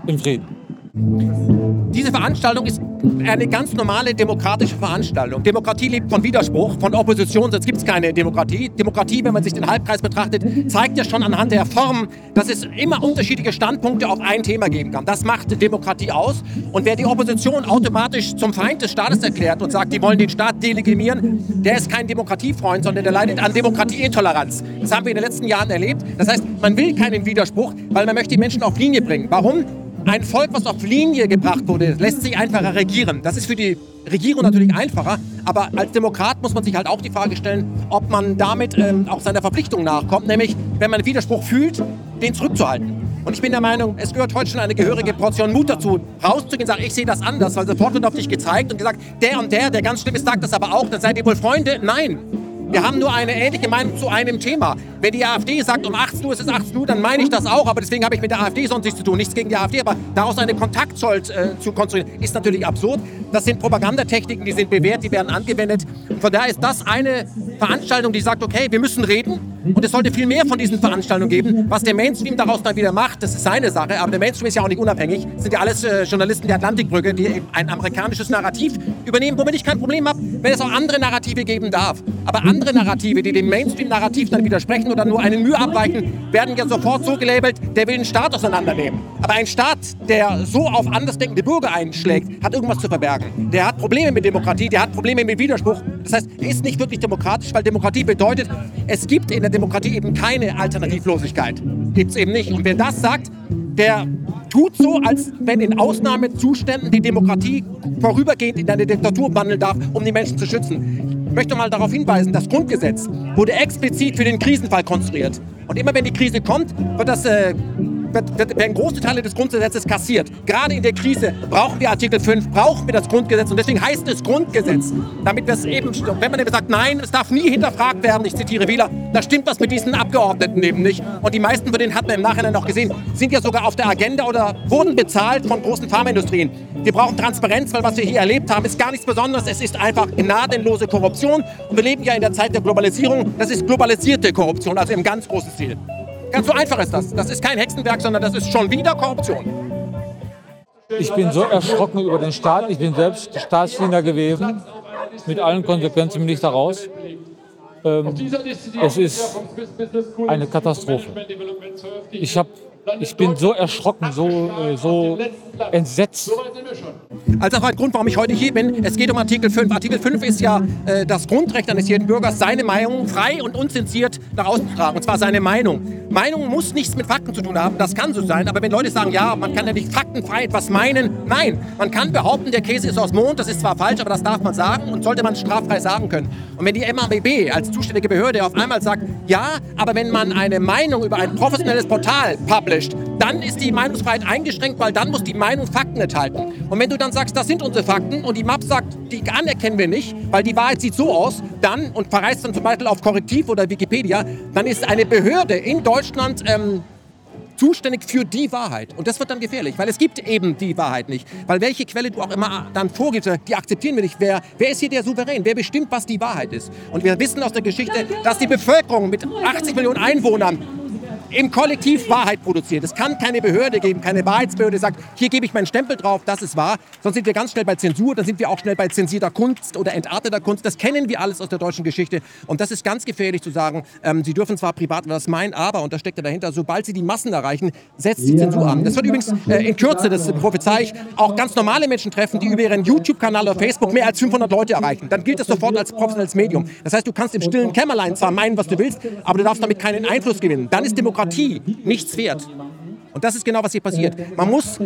Im Frieden. Diese Veranstaltung ist eine ganz normale demokratische Veranstaltung. Demokratie lebt von Widerspruch, von Opposition, sonst gibt es keine Demokratie. Demokratie, wenn man sich den Halbkreis betrachtet, zeigt ja schon anhand der Form, dass es immer unterschiedliche Standpunkte auf ein Thema geben kann. Das macht Demokratie aus. Und wer die Opposition automatisch zum Feind des Staates erklärt und sagt, die wollen den Staat delegitimieren, der ist kein Demokratiefreund, sondern der leidet an Demokratieintoleranz. Das haben wir in den letzten Jahren erlebt. Das heißt, man will keinen Widerspruch, weil man möchte die Menschen auf Linie bringen. Warum? Ein Volk, was auf Linie gebracht wurde, lässt sich einfacher regieren. Das ist für die Regierung natürlich einfacher, aber als Demokrat muss man sich halt auch die Frage stellen, ob man damit ähm, auch seiner Verpflichtung nachkommt, nämlich wenn man Widerspruch fühlt, den zurückzuhalten. Und ich bin der Meinung, es gehört heute schon eine gehörige Portion Mut dazu, rauszugehen und sagen, ich sehe das anders, weil sofort wird auf dich gezeigt und gesagt, der und der, der ganz schlimm ist, sagt das aber auch, dann seid ihr wohl Freunde. Nein, wir haben nur eine ähnliche Meinung zu einem Thema. Wenn die AfD sagt, um 18 Uhr ist es 18 Uhr, dann meine ich das auch. Aber deswegen habe ich mit der AfD sonst nichts zu tun. Nichts gegen die AfD. Aber daraus eine Kontaktzoll äh, zu konstruieren, ist natürlich absurd. Das sind Propagandatechniken, die sind bewährt, die werden angewendet. Von daher ist das eine Veranstaltung, die sagt, okay, wir müssen reden. Und es sollte viel mehr von diesen Veranstaltungen geben. Was der Mainstream daraus dann wieder macht, das ist seine Sache. Aber der Mainstream ist ja auch nicht unabhängig. Das sind ja alles äh, Journalisten der Atlantikbrücke, die ein amerikanisches Narrativ übernehmen, womit ich kein Problem habe, wenn es auch andere Narrative geben darf. Aber andere Narrative, die dem Mainstream-Narrativ dann widersprechen oder nur einen Mühe abweichen, werden ja sofort so gelabelt, der will einen Staat auseinandernehmen. Aber ein Staat, der so auf andersdenkende Bürger einschlägt, hat irgendwas zu verbergen. Der hat Probleme mit Demokratie, der hat Probleme mit Widerspruch. Das heißt, er ist nicht wirklich demokratisch, weil Demokratie bedeutet, es gibt in der Demokratie eben keine Alternativlosigkeit. Gibt es eben nicht. Und wer das sagt, der tut so, als wenn in Ausnahmezuständen die Demokratie vorübergehend in eine Diktatur wandeln darf, um die Menschen zu schützen. Ich möchte mal darauf hinweisen, das Grundgesetz wurde explizit für den Krisenfall konstruiert. Und immer wenn die Krise kommt, wird das äh, werden große Teile des Grundgesetzes kassiert. Gerade in der Krise brauchen wir Artikel 5, brauchen wir das Grundgesetz und deswegen heißt es Grundgesetz. Damit es eben, wenn man eben sagt, nein, es darf nie hinterfragt werden, ich zitiere Wieler, da stimmt was mit diesen Abgeordneten eben nicht. Und die meisten von denen hat man im Nachhinein noch gesehen, sind ja sogar auf der Agenda oder wurden bezahlt von großen Pharmaindustrien. Wir brauchen Transparenz, weil was wir hier erlebt haben, ist gar nichts Besonderes. Es ist einfach gnadenlose Korruption. Und wir leben ja in der Zeit der Globalisierung. Das ist globalisierte Korruption, also im ganz großen Stil. Ganz so einfach ist das. Das ist kein Hexenwerk, sondern das ist schon wieder Korruption. Ich bin so erschrocken über den Staat. Ich bin selbst Staatsdiener gewesen. Mit allen Konsequenzen bin ich daraus. Ähm, es ist eine Katastrophe. Ich, hab, ich bin so erschrocken, so, äh, so entsetzt. Also auch ein Grund, warum ich heute hier bin. Es geht um Artikel 5. Artikel 5 ist ja äh, das Grundrecht eines jeden Bürgers, seine Meinung frei und unzensiert nach außen zu tragen. Und zwar seine Meinung. Meinung muss nichts mit Fakten zu tun haben, das kann so sein, aber wenn Leute sagen, ja, man kann ja nicht faktenfrei etwas meinen, nein, man kann behaupten, der Käse ist aus Mond, das ist zwar falsch, aber das darf man sagen und sollte man straffrei sagen können. Und wenn die MABB als zuständige Behörde auf einmal sagt, ja, aber wenn man eine Meinung über ein professionelles Portal publisht, dann ist die Meinungsfreiheit eingeschränkt, weil dann muss die Meinung Fakten enthalten. Und wenn du dann sagst, das sind unsere Fakten und die MAP sagt, die anerkennen wir nicht, weil die Wahrheit sieht so aus, dann und verweist dann zum Beispiel auf Korrektiv oder Wikipedia, dann ist eine Behörde in Deutschland ähm, zuständig für die Wahrheit. Und das wird dann gefährlich, weil es gibt eben die Wahrheit nicht. Weil welche Quelle du auch immer dann vorgibst, die akzeptieren wir nicht. Wer, wer ist hier der Souverän? Wer bestimmt, was die Wahrheit ist? Und wir wissen aus der Geschichte, dass die Bevölkerung mit 80 Millionen Einwohnern im Kollektiv Wahrheit produziert. Es kann keine Behörde geben, keine Wahrheitsbehörde, sagt, hier gebe ich meinen Stempel drauf, das ist wahr. Sonst sind wir ganz schnell bei Zensur, dann sind wir auch schnell bei zensierter Kunst oder entarteter Kunst. Das kennen wir alles aus der deutschen Geschichte. Und das ist ganz gefährlich zu sagen, ähm, Sie dürfen zwar privat was meinen, aber, und da steckt ja dahinter, sobald Sie die Massen erreichen, setzt die Zensur an. Das wird übrigens äh, in Kürze, das prophezei ich, auch ganz normale Menschen treffen, die über ihren YouTube-Kanal auf Facebook mehr als 500 Leute erreichen. Dann gilt das sofort als professionelles Medium. Das heißt, du kannst im stillen Kämmerlein zwar meinen, was du willst, aber du darfst damit keinen Einfluss gewinnen. Dann ist Demokratie nichts wert. Und das ist genau, was hier passiert. Man muss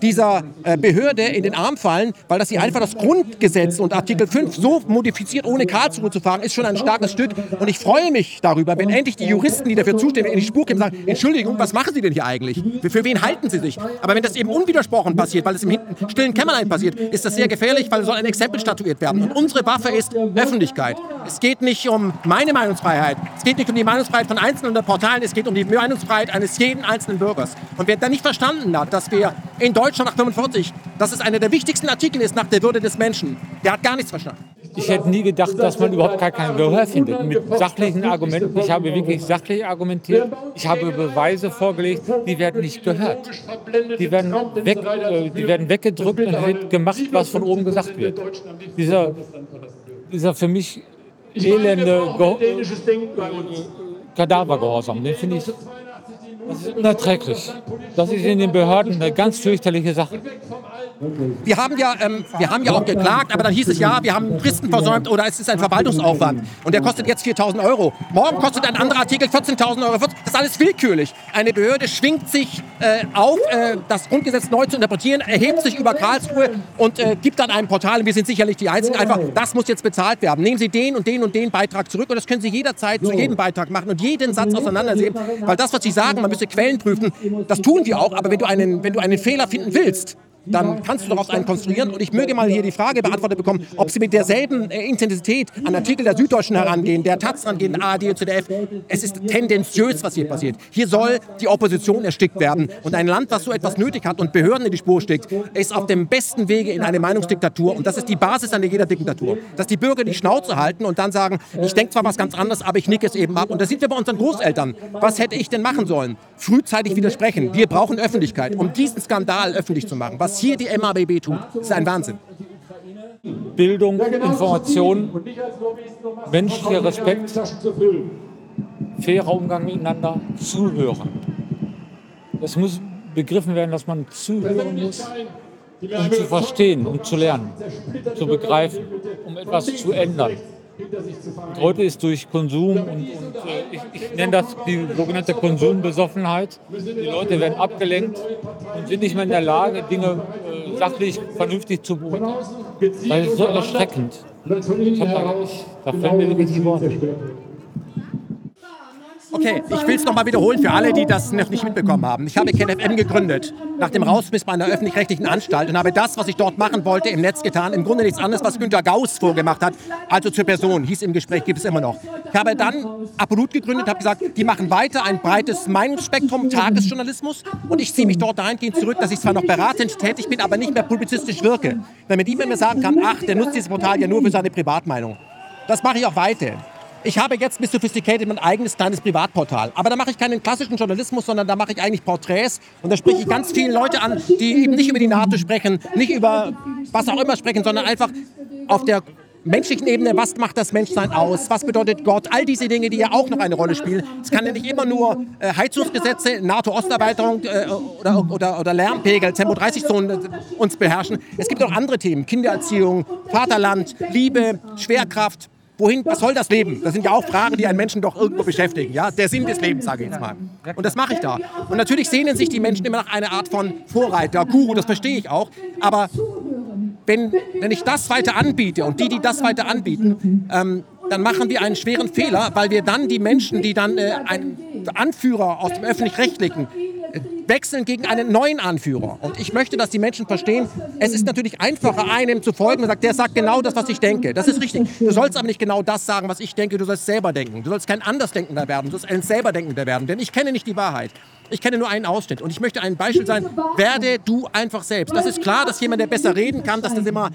dieser äh, Behörde in den Arm fallen, weil das hier einfach das Grundgesetz und Artikel 5 so modifiziert, ohne Karlsruhe zu fahren, ist schon ein starkes Stück. Und ich freue mich darüber, wenn endlich die Juristen, die dafür zuständig in die Spur kommen, sagen, Entschuldigung, was machen Sie denn hier eigentlich? Für, wen halten Sie sich? Aber wenn das eben unwidersprochen passiert, weil es im hinten stillen Kämmerlein passiert, ist das sehr gefährlich, weil es soll ein Exempel statuiert werden. Und unsere Waffe ist Öffentlichkeit. Es geht nicht um meine Meinungsfreiheit. Es geht nicht um die Meinungsfreiheit von einzelnen Portalen. Es geht um die Meinungsfreiheit eines jeden einzelnen Bürgers. Und wer dann nicht verstanden hat, dass wir in Deutschland nach 45, dass es einer der wichtigsten Artikel ist nach der Würde des Menschen, der hat gar nichts verstanden. Ich hätte nie gedacht, dass man überhaupt gar kein Gehör findet. Mit sachlichen Argumenten. Ich habe wirklich sachlich argumentiert. Ich habe Beweise vorgelegt, die werden nicht gehört. Die werden, weg, äh, die werden weggedrückt und wird gemacht, was von oben gesagt wird. Dieser, dieser für mich elende Ge Kadavergehorsam, den finde ich das ist unerträglich. Das ist in den Behörden eine ganz fürchterliche Sache. Wir haben, ja, ähm, wir haben ja auch geklagt, aber dann hieß es ja, wir haben Fristen versäumt oder es ist ein Verwaltungsaufwand. Und der kostet jetzt 4.000 Euro. Morgen kostet ein anderer Artikel 14.000 Euro. Das ist alles willkürlich. Eine Behörde schwingt sich äh, auf, äh, das Grundgesetz neu zu interpretieren, erhebt sich über Karlsruhe und äh, gibt dann einem Portal, und wir sind sicherlich die Einzigen, einfach, das muss jetzt bezahlt werden. Nehmen Sie den und den und den Beitrag zurück und das können Sie jederzeit zu jedem Beitrag machen und jeden Satz auseinandersehen. Weil das, was Sie sagen, man müsse Quellen prüfen, das tun wir auch, aber wenn du einen, wenn du einen Fehler finden willst, dann kannst du daraus einen konstruieren. Und ich möge mal hier die Frage beantwortet bekommen, ob Sie mit derselben äh, Intensität an Artikel der Süddeutschen herangehen, der Taz rangehen, ARD und ZDF. Es ist tendenziös, was hier passiert. Hier soll die Opposition erstickt werden. Und ein Land, das so etwas nötig hat und Behörden in die Spur steckt, ist auf dem besten Wege in eine Meinungsdiktatur. Und das ist die Basis an jeder Diktatur. Dass die Bürger die Schnauze halten und dann sagen, ich denke zwar was ganz anderes, aber ich nicke es eben ab. Und das sind wir bei unseren Großeltern. Was hätte ich denn machen sollen? Frühzeitig widersprechen. Wir brauchen Öffentlichkeit, um diesen Skandal öffentlich zu machen. Was hier die MABB tut, ist ein Wahnsinn. Bildung, Information, menschlicher Respekt, fairer Umgang miteinander, zuhören. Es muss begriffen werden, dass man zuhören muss, um zu verstehen, um zu lernen, zu begreifen, um etwas zu ändern. Heute ist durch Konsum und, und äh, ich, ich nenne das die sogenannte Konsumbesoffenheit. Die Leute werden abgelenkt und sind nicht mehr in der Lage, Dinge äh, sachlich, vernünftig zu beurteilen. Das ist so erschreckend. Ich hab da, ich, da fällt mir wirklich die Worte. Okay, ich will es nochmal wiederholen für alle, die das noch nicht mitbekommen haben. Ich habe KenFM gegründet nach dem Rausschmiss bei einer öffentlich-rechtlichen Anstalt und habe das, was ich dort machen wollte, im Netz getan. Im Grunde nichts anderes, was Günter Gauss vorgemacht hat. Also zur Person, hieß im Gespräch, gibt es immer noch. Ich habe dann Apollut gegründet, habe gesagt, die machen weiter ein breites Meinungsspektrum, Tagesjournalismus und ich ziehe mich dort dahingehend zurück, dass ich zwar noch beratend tätig bin, aber nicht mehr publizistisch wirke. Damit niemand mir sagen kann, ach, der nutzt dieses Portal ja nur für seine Privatmeinung. Das mache ich auch weiter. Ich habe jetzt mit Sophisticated mein eigenes kleines Privatportal. Aber da mache ich keinen klassischen Journalismus, sondern da mache ich eigentlich Porträts. Und da spreche ich ganz viele Leute an, die eben nicht über die NATO sprechen, nicht über was auch immer sprechen, sondern einfach auf der menschlichen Ebene, was macht das Menschsein aus, was bedeutet Gott, all diese Dinge, die ja auch noch eine Rolle spielen. Es kann ja nicht immer nur äh, Heizungsgesetze, NATO-Osterweiterung äh, oder, oder, oder Lärmpegel, Tempo 30-Zonen äh, uns beherrschen. Es gibt auch andere Themen, Kindererziehung, Vaterland, Liebe, Schwerkraft, Wohin, was soll das Leben? Das sind ja auch Fragen, die einen Menschen doch irgendwo beschäftigen. Ja? Der Sinn des Lebens, sage ich jetzt mal. Und das mache ich da. Und natürlich sehnen sich die Menschen immer nach einer Art von Vorreiter, Guru, das verstehe ich auch. Aber wenn, wenn ich das weiter anbiete und die, die das weiter anbieten, ähm, dann machen wir einen schweren Fehler, weil wir dann die Menschen, die dann äh, einen Anführer aus dem öffentlich-rechtlichen wechseln gegen einen neuen Anführer. Und ich möchte, dass die Menschen verstehen, es ist natürlich einfacher, einem zu folgen und sagt, der sagt genau das, was ich denke. Das ist richtig. Du sollst aber nicht genau das sagen, was ich denke, du sollst selber denken. Du sollst kein Andersdenkender werden, du sollst ein Selberdenkender werden, denn ich kenne nicht die Wahrheit. Ich kenne nur einen Ausschnitt und ich möchte ein Beispiel sein, werde du einfach selbst. Das ist klar, dass jemand, der besser reden kann, dass das immer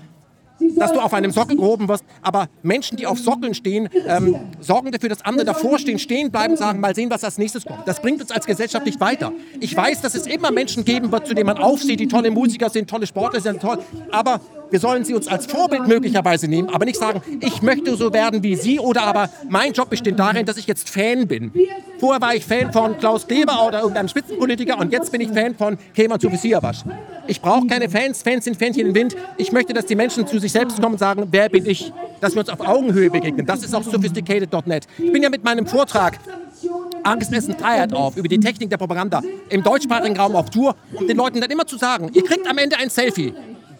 dass du auf einem Sockel gehoben wirst. Aber Menschen, die auf Sockeln stehen, ähm, sorgen dafür, dass andere davor stehen, stehen bleiben, sagen, mal sehen, was als nächstes kommt. Das bringt uns als Gesellschaft nicht weiter. Ich weiß, dass es immer Menschen geben wird, zu denen man aufsieht, die tolle Musiker sind, tolle Sportler sind, toll. Aber wir sollen sie uns als Vorbild möglicherweise nehmen, aber nicht sagen, ich möchte so werden wie sie oder aber mein Job besteht darin, dass ich jetzt Fan bin. Vorher war ich Fan von Klaus Kleber oder irgendeinem Spitzenpolitiker und jetzt bin ich Fan von Kemal Siavash. Ich brauche keine Fans, Fans sind Fähnchen im Wind. Ich möchte, dass die Menschen zu sich selbst kommen und sagen, wer bin ich? Dass wir uns auf Augenhöhe begegnen. Das ist auch sophisticated.net. Ich bin ja mit meinem Vortrag Angst, Essen, Freiheit auf, über die Technik der Propaganda im deutschsprachigen Raum auf Tour, um den Leuten dann immer zu sagen, ihr kriegt am Ende ein Selfie.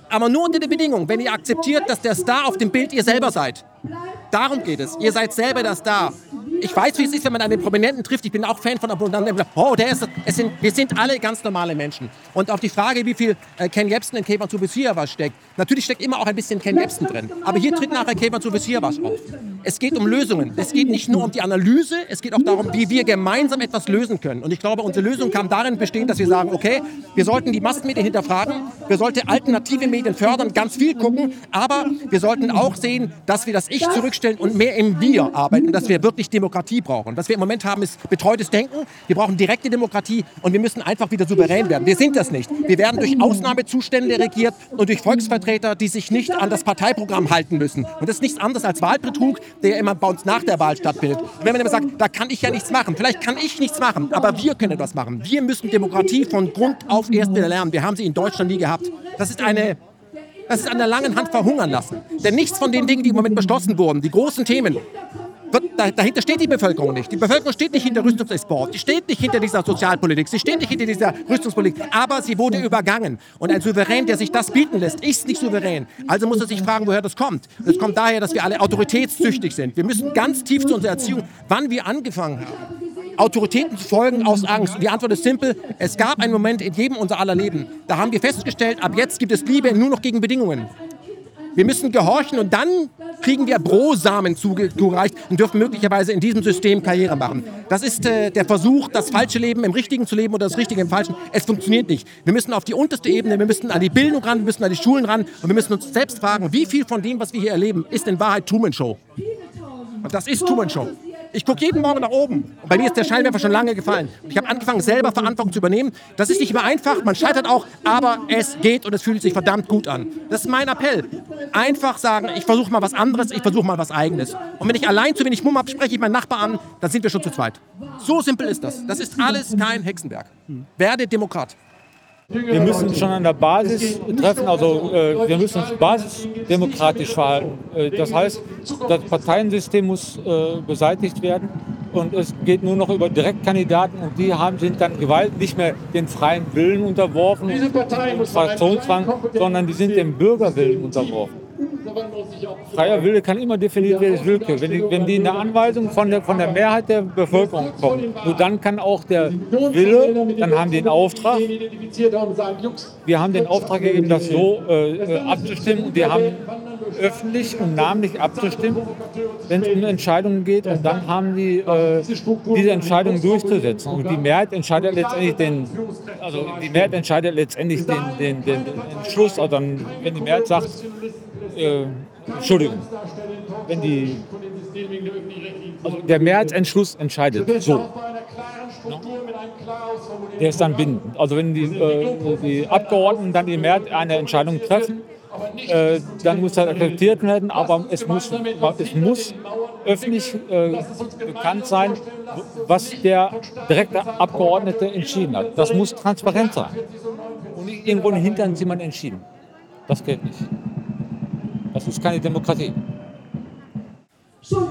Aber nur unter der Bedingung, wenn ihr akzeptiert, dass der Star auf dem Bild ihr selber seid. Darum geht es. Ihr seid selber der Star. Ich weiß, wie es ist, wenn man einen Prominenten trifft. Ich bin auch Fan von Abonnenten. Oh, der ist es sind, Wir sind alle ganz normale Menschen. Und auf die Frage, wie viel äh, Ken Jebsen in Kevin zu was steckt, natürlich steckt immer auch ein bisschen Ken Jebsen drin. Aber hier tritt nachher Kevin zu was auf. Es geht um Lösungen. Es geht nicht nur um die Analyse, es geht auch darum, wie wir gemeinsam etwas lösen können. Und ich glaube, unsere Lösung kann darin bestehen, dass wir sagen, okay, wir sollten die Massenmedien hinterfragen, wir sollten alternative Medien fördern, ganz viel gucken, aber wir sollten auch sehen, dass wir das Ich zurückstellen und mehr im Wir arbeiten, dass wir wirklich Demokratie brauchen. Was wir im Moment haben, ist betreutes Denken. Wir brauchen direkte Demokratie und wir müssen einfach wieder souverän werden. Wir sind das nicht. Wir werden durch Ausnahmezustände regiert und durch Volksvertreter, die sich nicht an das Parteiprogramm halten müssen. Und das ist nichts anderes als Wahlbetrug, der immer bei uns nach der Wahl stattfindet. Wenn man immer sagt, da kann ich ja nichts machen, vielleicht kann ich nichts machen, aber wir können etwas machen. Wir müssen Demokratie von Grund auf erst wieder lernen. Wir haben sie in Deutschland nie gehabt. Das ist eine das ist an der langen Hand verhungern lassen. Denn nichts von den Dingen, die im Moment beschlossen wurden, die großen Themen, dahinter steht die Bevölkerung nicht. Die Bevölkerung steht nicht hinter Rüstungsexport, die steht nicht hinter dieser Sozialpolitik, sie steht nicht hinter dieser Rüstungspolitik, aber sie wurde übergangen. Und ein Souverän, der sich das bieten lässt, ist nicht souverän. Also muss er sich fragen, woher das kommt. Es kommt daher, dass wir alle autoritätssüchtig sind. Wir müssen ganz tief zu unserer Erziehung, wann wir angefangen haben. Autoritäten zu folgen aus Angst. Die Antwort ist simpel. Es gab einen Moment in jedem unser aller Leben. Da haben wir festgestellt, ab jetzt gibt es Liebe nur noch gegen Bedingungen. Wir müssen gehorchen und dann kriegen wir Brosamen zugereicht und dürfen möglicherweise in diesem System Karriere machen. Das ist äh, der Versuch, das falsche Leben im Richtigen zu leben oder das Richtige im Falschen. Es funktioniert nicht. Wir müssen auf die unterste Ebene, wir müssen an die Bildung ran, wir müssen an die Schulen ran und wir müssen uns selbst fragen, wie viel von dem, was wir hier erleben, ist in Wahrheit Truman Show. Und das ist Truman Show. Ich gucke jeden Morgen nach oben. Und bei mir ist der Scheinwerfer schon lange gefallen. Ich habe angefangen, selber Verantwortung zu übernehmen. Das ist nicht immer einfach, man scheitert auch, aber es geht und es fühlt sich verdammt gut an. Das ist mein Appell. Einfach sagen, ich versuche mal was anderes, ich versuche mal was Eigenes. Und wenn ich allein zu wenig Mumm habe, spreche ich meinen Nachbar an, dann sind wir schon zu zweit. So simpel ist das. Das ist alles kein Hexenwerk. Werde Demokrat. Wir müssen schon an der Basis treffen, also äh, wir müssen uns basisdemokratisch verhalten. Äh, das heißt, das Parteiensystem muss äh, beseitigt werden und es geht nur noch über Direktkandidaten und die haben, sind dann Gewalt nicht mehr den freien Willen unterworfen, Fraktionszwang, sondern die sind dem Bürgerwillen unterworfen. Freier Wille kann immer definiert werden als Willkür. Wenn die, wenn die in der Anweisung von der, von der Mehrheit der Bevölkerung kommen, nur dann kann auch der Wille, dann haben die den Auftrag, wir haben den Auftrag gegeben, das so äh, abzustimmen und wir haben öffentlich und namentlich abzustimmen, wenn es um Entscheidungen geht. Und dann haben die äh, diese Entscheidung durchzusetzen. Und die Mehrheit entscheidet letztendlich den, also die Mehrheit entscheidet letztendlich den, den, den, den Schluss. Also dann, wenn die Mehrheit sagt, äh, Entschuldigung, wenn die, also der Mehrheitsentschluss entscheidet so. Der ist dann bindend. Also wenn die, äh, die Abgeordneten dann die Mehrheit eine Entscheidung treffen, äh, dann muss das akzeptiert werden, aber es muss, es muss öffentlich äh, bekannt sein, was der direkte Abgeordnete entschieden hat. Das muss transparent sein. Und nicht irgendwo in Hintern jemand entschieden. Das geht nicht. Das ist keine Demokratie.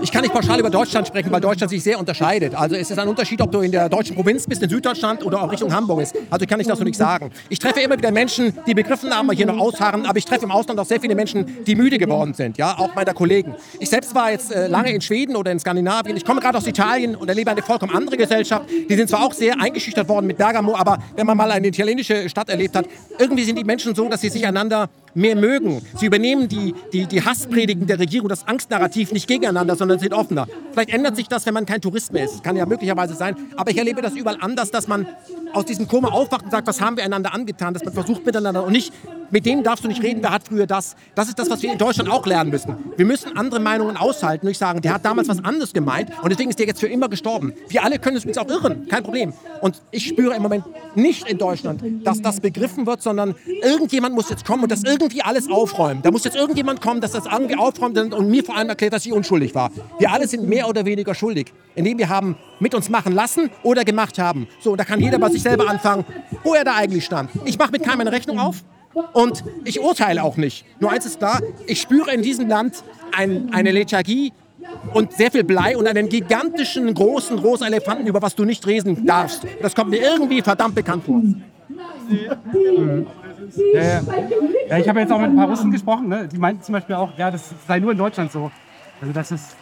Ich kann nicht pauschal über Deutschland sprechen, weil Deutschland sich sehr unterscheidet. Also es ist ein Unterschied, ob du in der deutschen Provinz bist, in Süddeutschland oder auch Richtung Hamburg ist. Also kann ich das so nicht sagen. Ich treffe immer wieder Menschen, die begriffen haben, hier noch ausharren, aber ich treffe im Ausland auch sehr viele Menschen, die müde geworden sind, ja, auch meiner Kollegen. Ich selbst war jetzt äh, lange in Schweden oder in Skandinavien. Ich komme gerade aus Italien und erlebe eine vollkommen andere Gesellschaft. Die sind zwar auch sehr eingeschüchtert worden mit Bergamo, aber wenn man mal eine italienische Stadt erlebt hat, irgendwie sind die Menschen so, dass sie sich einander mehr mögen. Sie übernehmen die, die, die Hasspredigen der Regierung, das Angstnarrativ nicht gegeneinander, sondern sind offener. Vielleicht ändert sich das, wenn man kein Tourist mehr ist. Kann ja möglicherweise sein. Aber ich erlebe das überall anders, dass man aus diesem Koma aufwacht und sagt, was haben wir einander angetan, dass man versucht miteinander und nicht, mit dem darfst du nicht reden, wer hat früher das. Das ist das, was wir in Deutschland auch lernen müssen. Wir müssen andere Meinungen aushalten, nicht sagen, der hat damals was anderes gemeint und deswegen ist der jetzt für immer gestorben. Wir alle können uns auch irren, kein Problem. Und ich spüre im Moment nicht in Deutschland, dass das begriffen wird, sondern irgendjemand muss jetzt kommen und das irgendwie alles aufräumen. Da muss jetzt irgendjemand kommen, dass das irgendwie aufräumt und mir vor allem erklärt, dass ich unschuldig war. Wir alle sind mehr oder weniger schuldig, indem wir haben mit uns machen lassen oder gemacht haben. So, und da kann jeder bei sich selber anfangen, wo er da eigentlich stand. Ich mache mit keinem eine Rechnung auf und ich urteile auch nicht. Nur eins ist klar, ich spüre in diesem Land ein, eine Lethargie und sehr viel Blei und einen gigantischen, großen, großen Elefanten, über was du nicht reden darfst. Das kommt mir irgendwie verdammt bekannt vor. Ja, ja. ja, ich habe jetzt auch mit ein paar Russen gesprochen, ne? die meinten zum Beispiel auch, ja, das sei nur in Deutschland so. Also das ist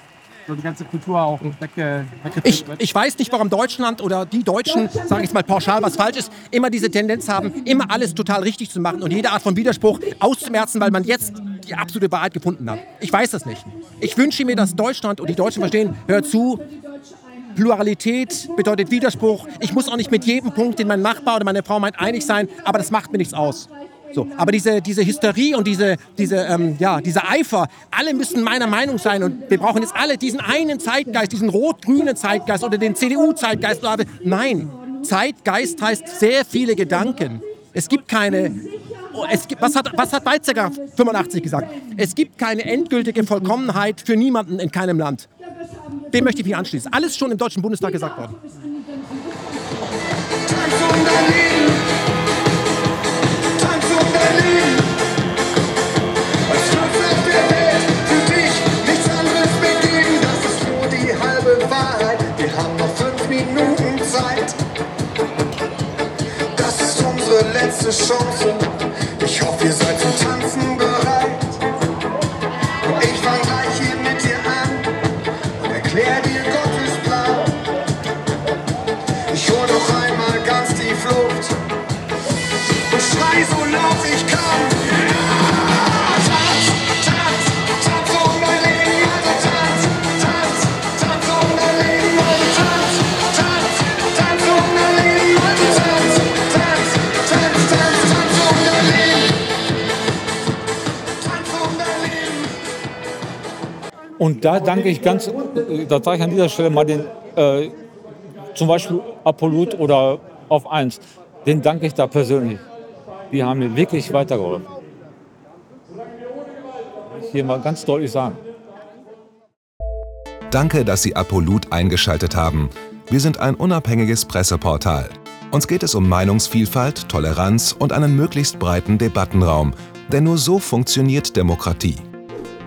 so die ganze Kultur auch wegge ich, ich weiß nicht, warum Deutschland oder die Deutschen, sage ich mal pauschal, was falsch ist, immer diese Tendenz haben, immer alles total richtig zu machen und jede Art von Widerspruch auszumerzen, weil man jetzt die absolute Wahrheit gefunden hat. Ich weiß das nicht. Ich wünsche mir, dass Deutschland und die Deutschen verstehen, hört zu, Pluralität bedeutet Widerspruch. Ich muss auch nicht mit jedem Punkt, den mein Nachbar oder meine Frau meint, einig sein, aber das macht mir nichts aus. So, aber diese, diese Hysterie und diese, diese, ähm, ja, dieser Eifer, alle müssen meiner Meinung sein und wir brauchen jetzt alle diesen einen Zeitgeist, diesen rot-grünen Zeitgeist oder den CDU-Zeitgeist. Nein, Zeitgeist heißt sehr viele Gedanken. Es gibt keine, es gibt, was, hat, was hat Weizsäcker 85 gesagt? Es gibt keine endgültige Vollkommenheit für niemanden in keinem Land. Dem möchte ich mich anschließen. Alles schon im Deutschen Bundestag gesagt worden. Letzte Chance. Ich hoffe, ihr seid Tanzen Und da danke ich ganz, da sage ich an dieser Stelle mal den, äh, zum Beispiel Apollut oder auf 1, den danke ich da persönlich. Die haben mir wirklich weitergeholfen. Ich Hier mal ganz deutlich sagen. Danke, dass Sie Apolut eingeschaltet haben. Wir sind ein unabhängiges Presseportal. Uns geht es um Meinungsvielfalt, Toleranz und einen möglichst breiten Debattenraum, denn nur so funktioniert Demokratie.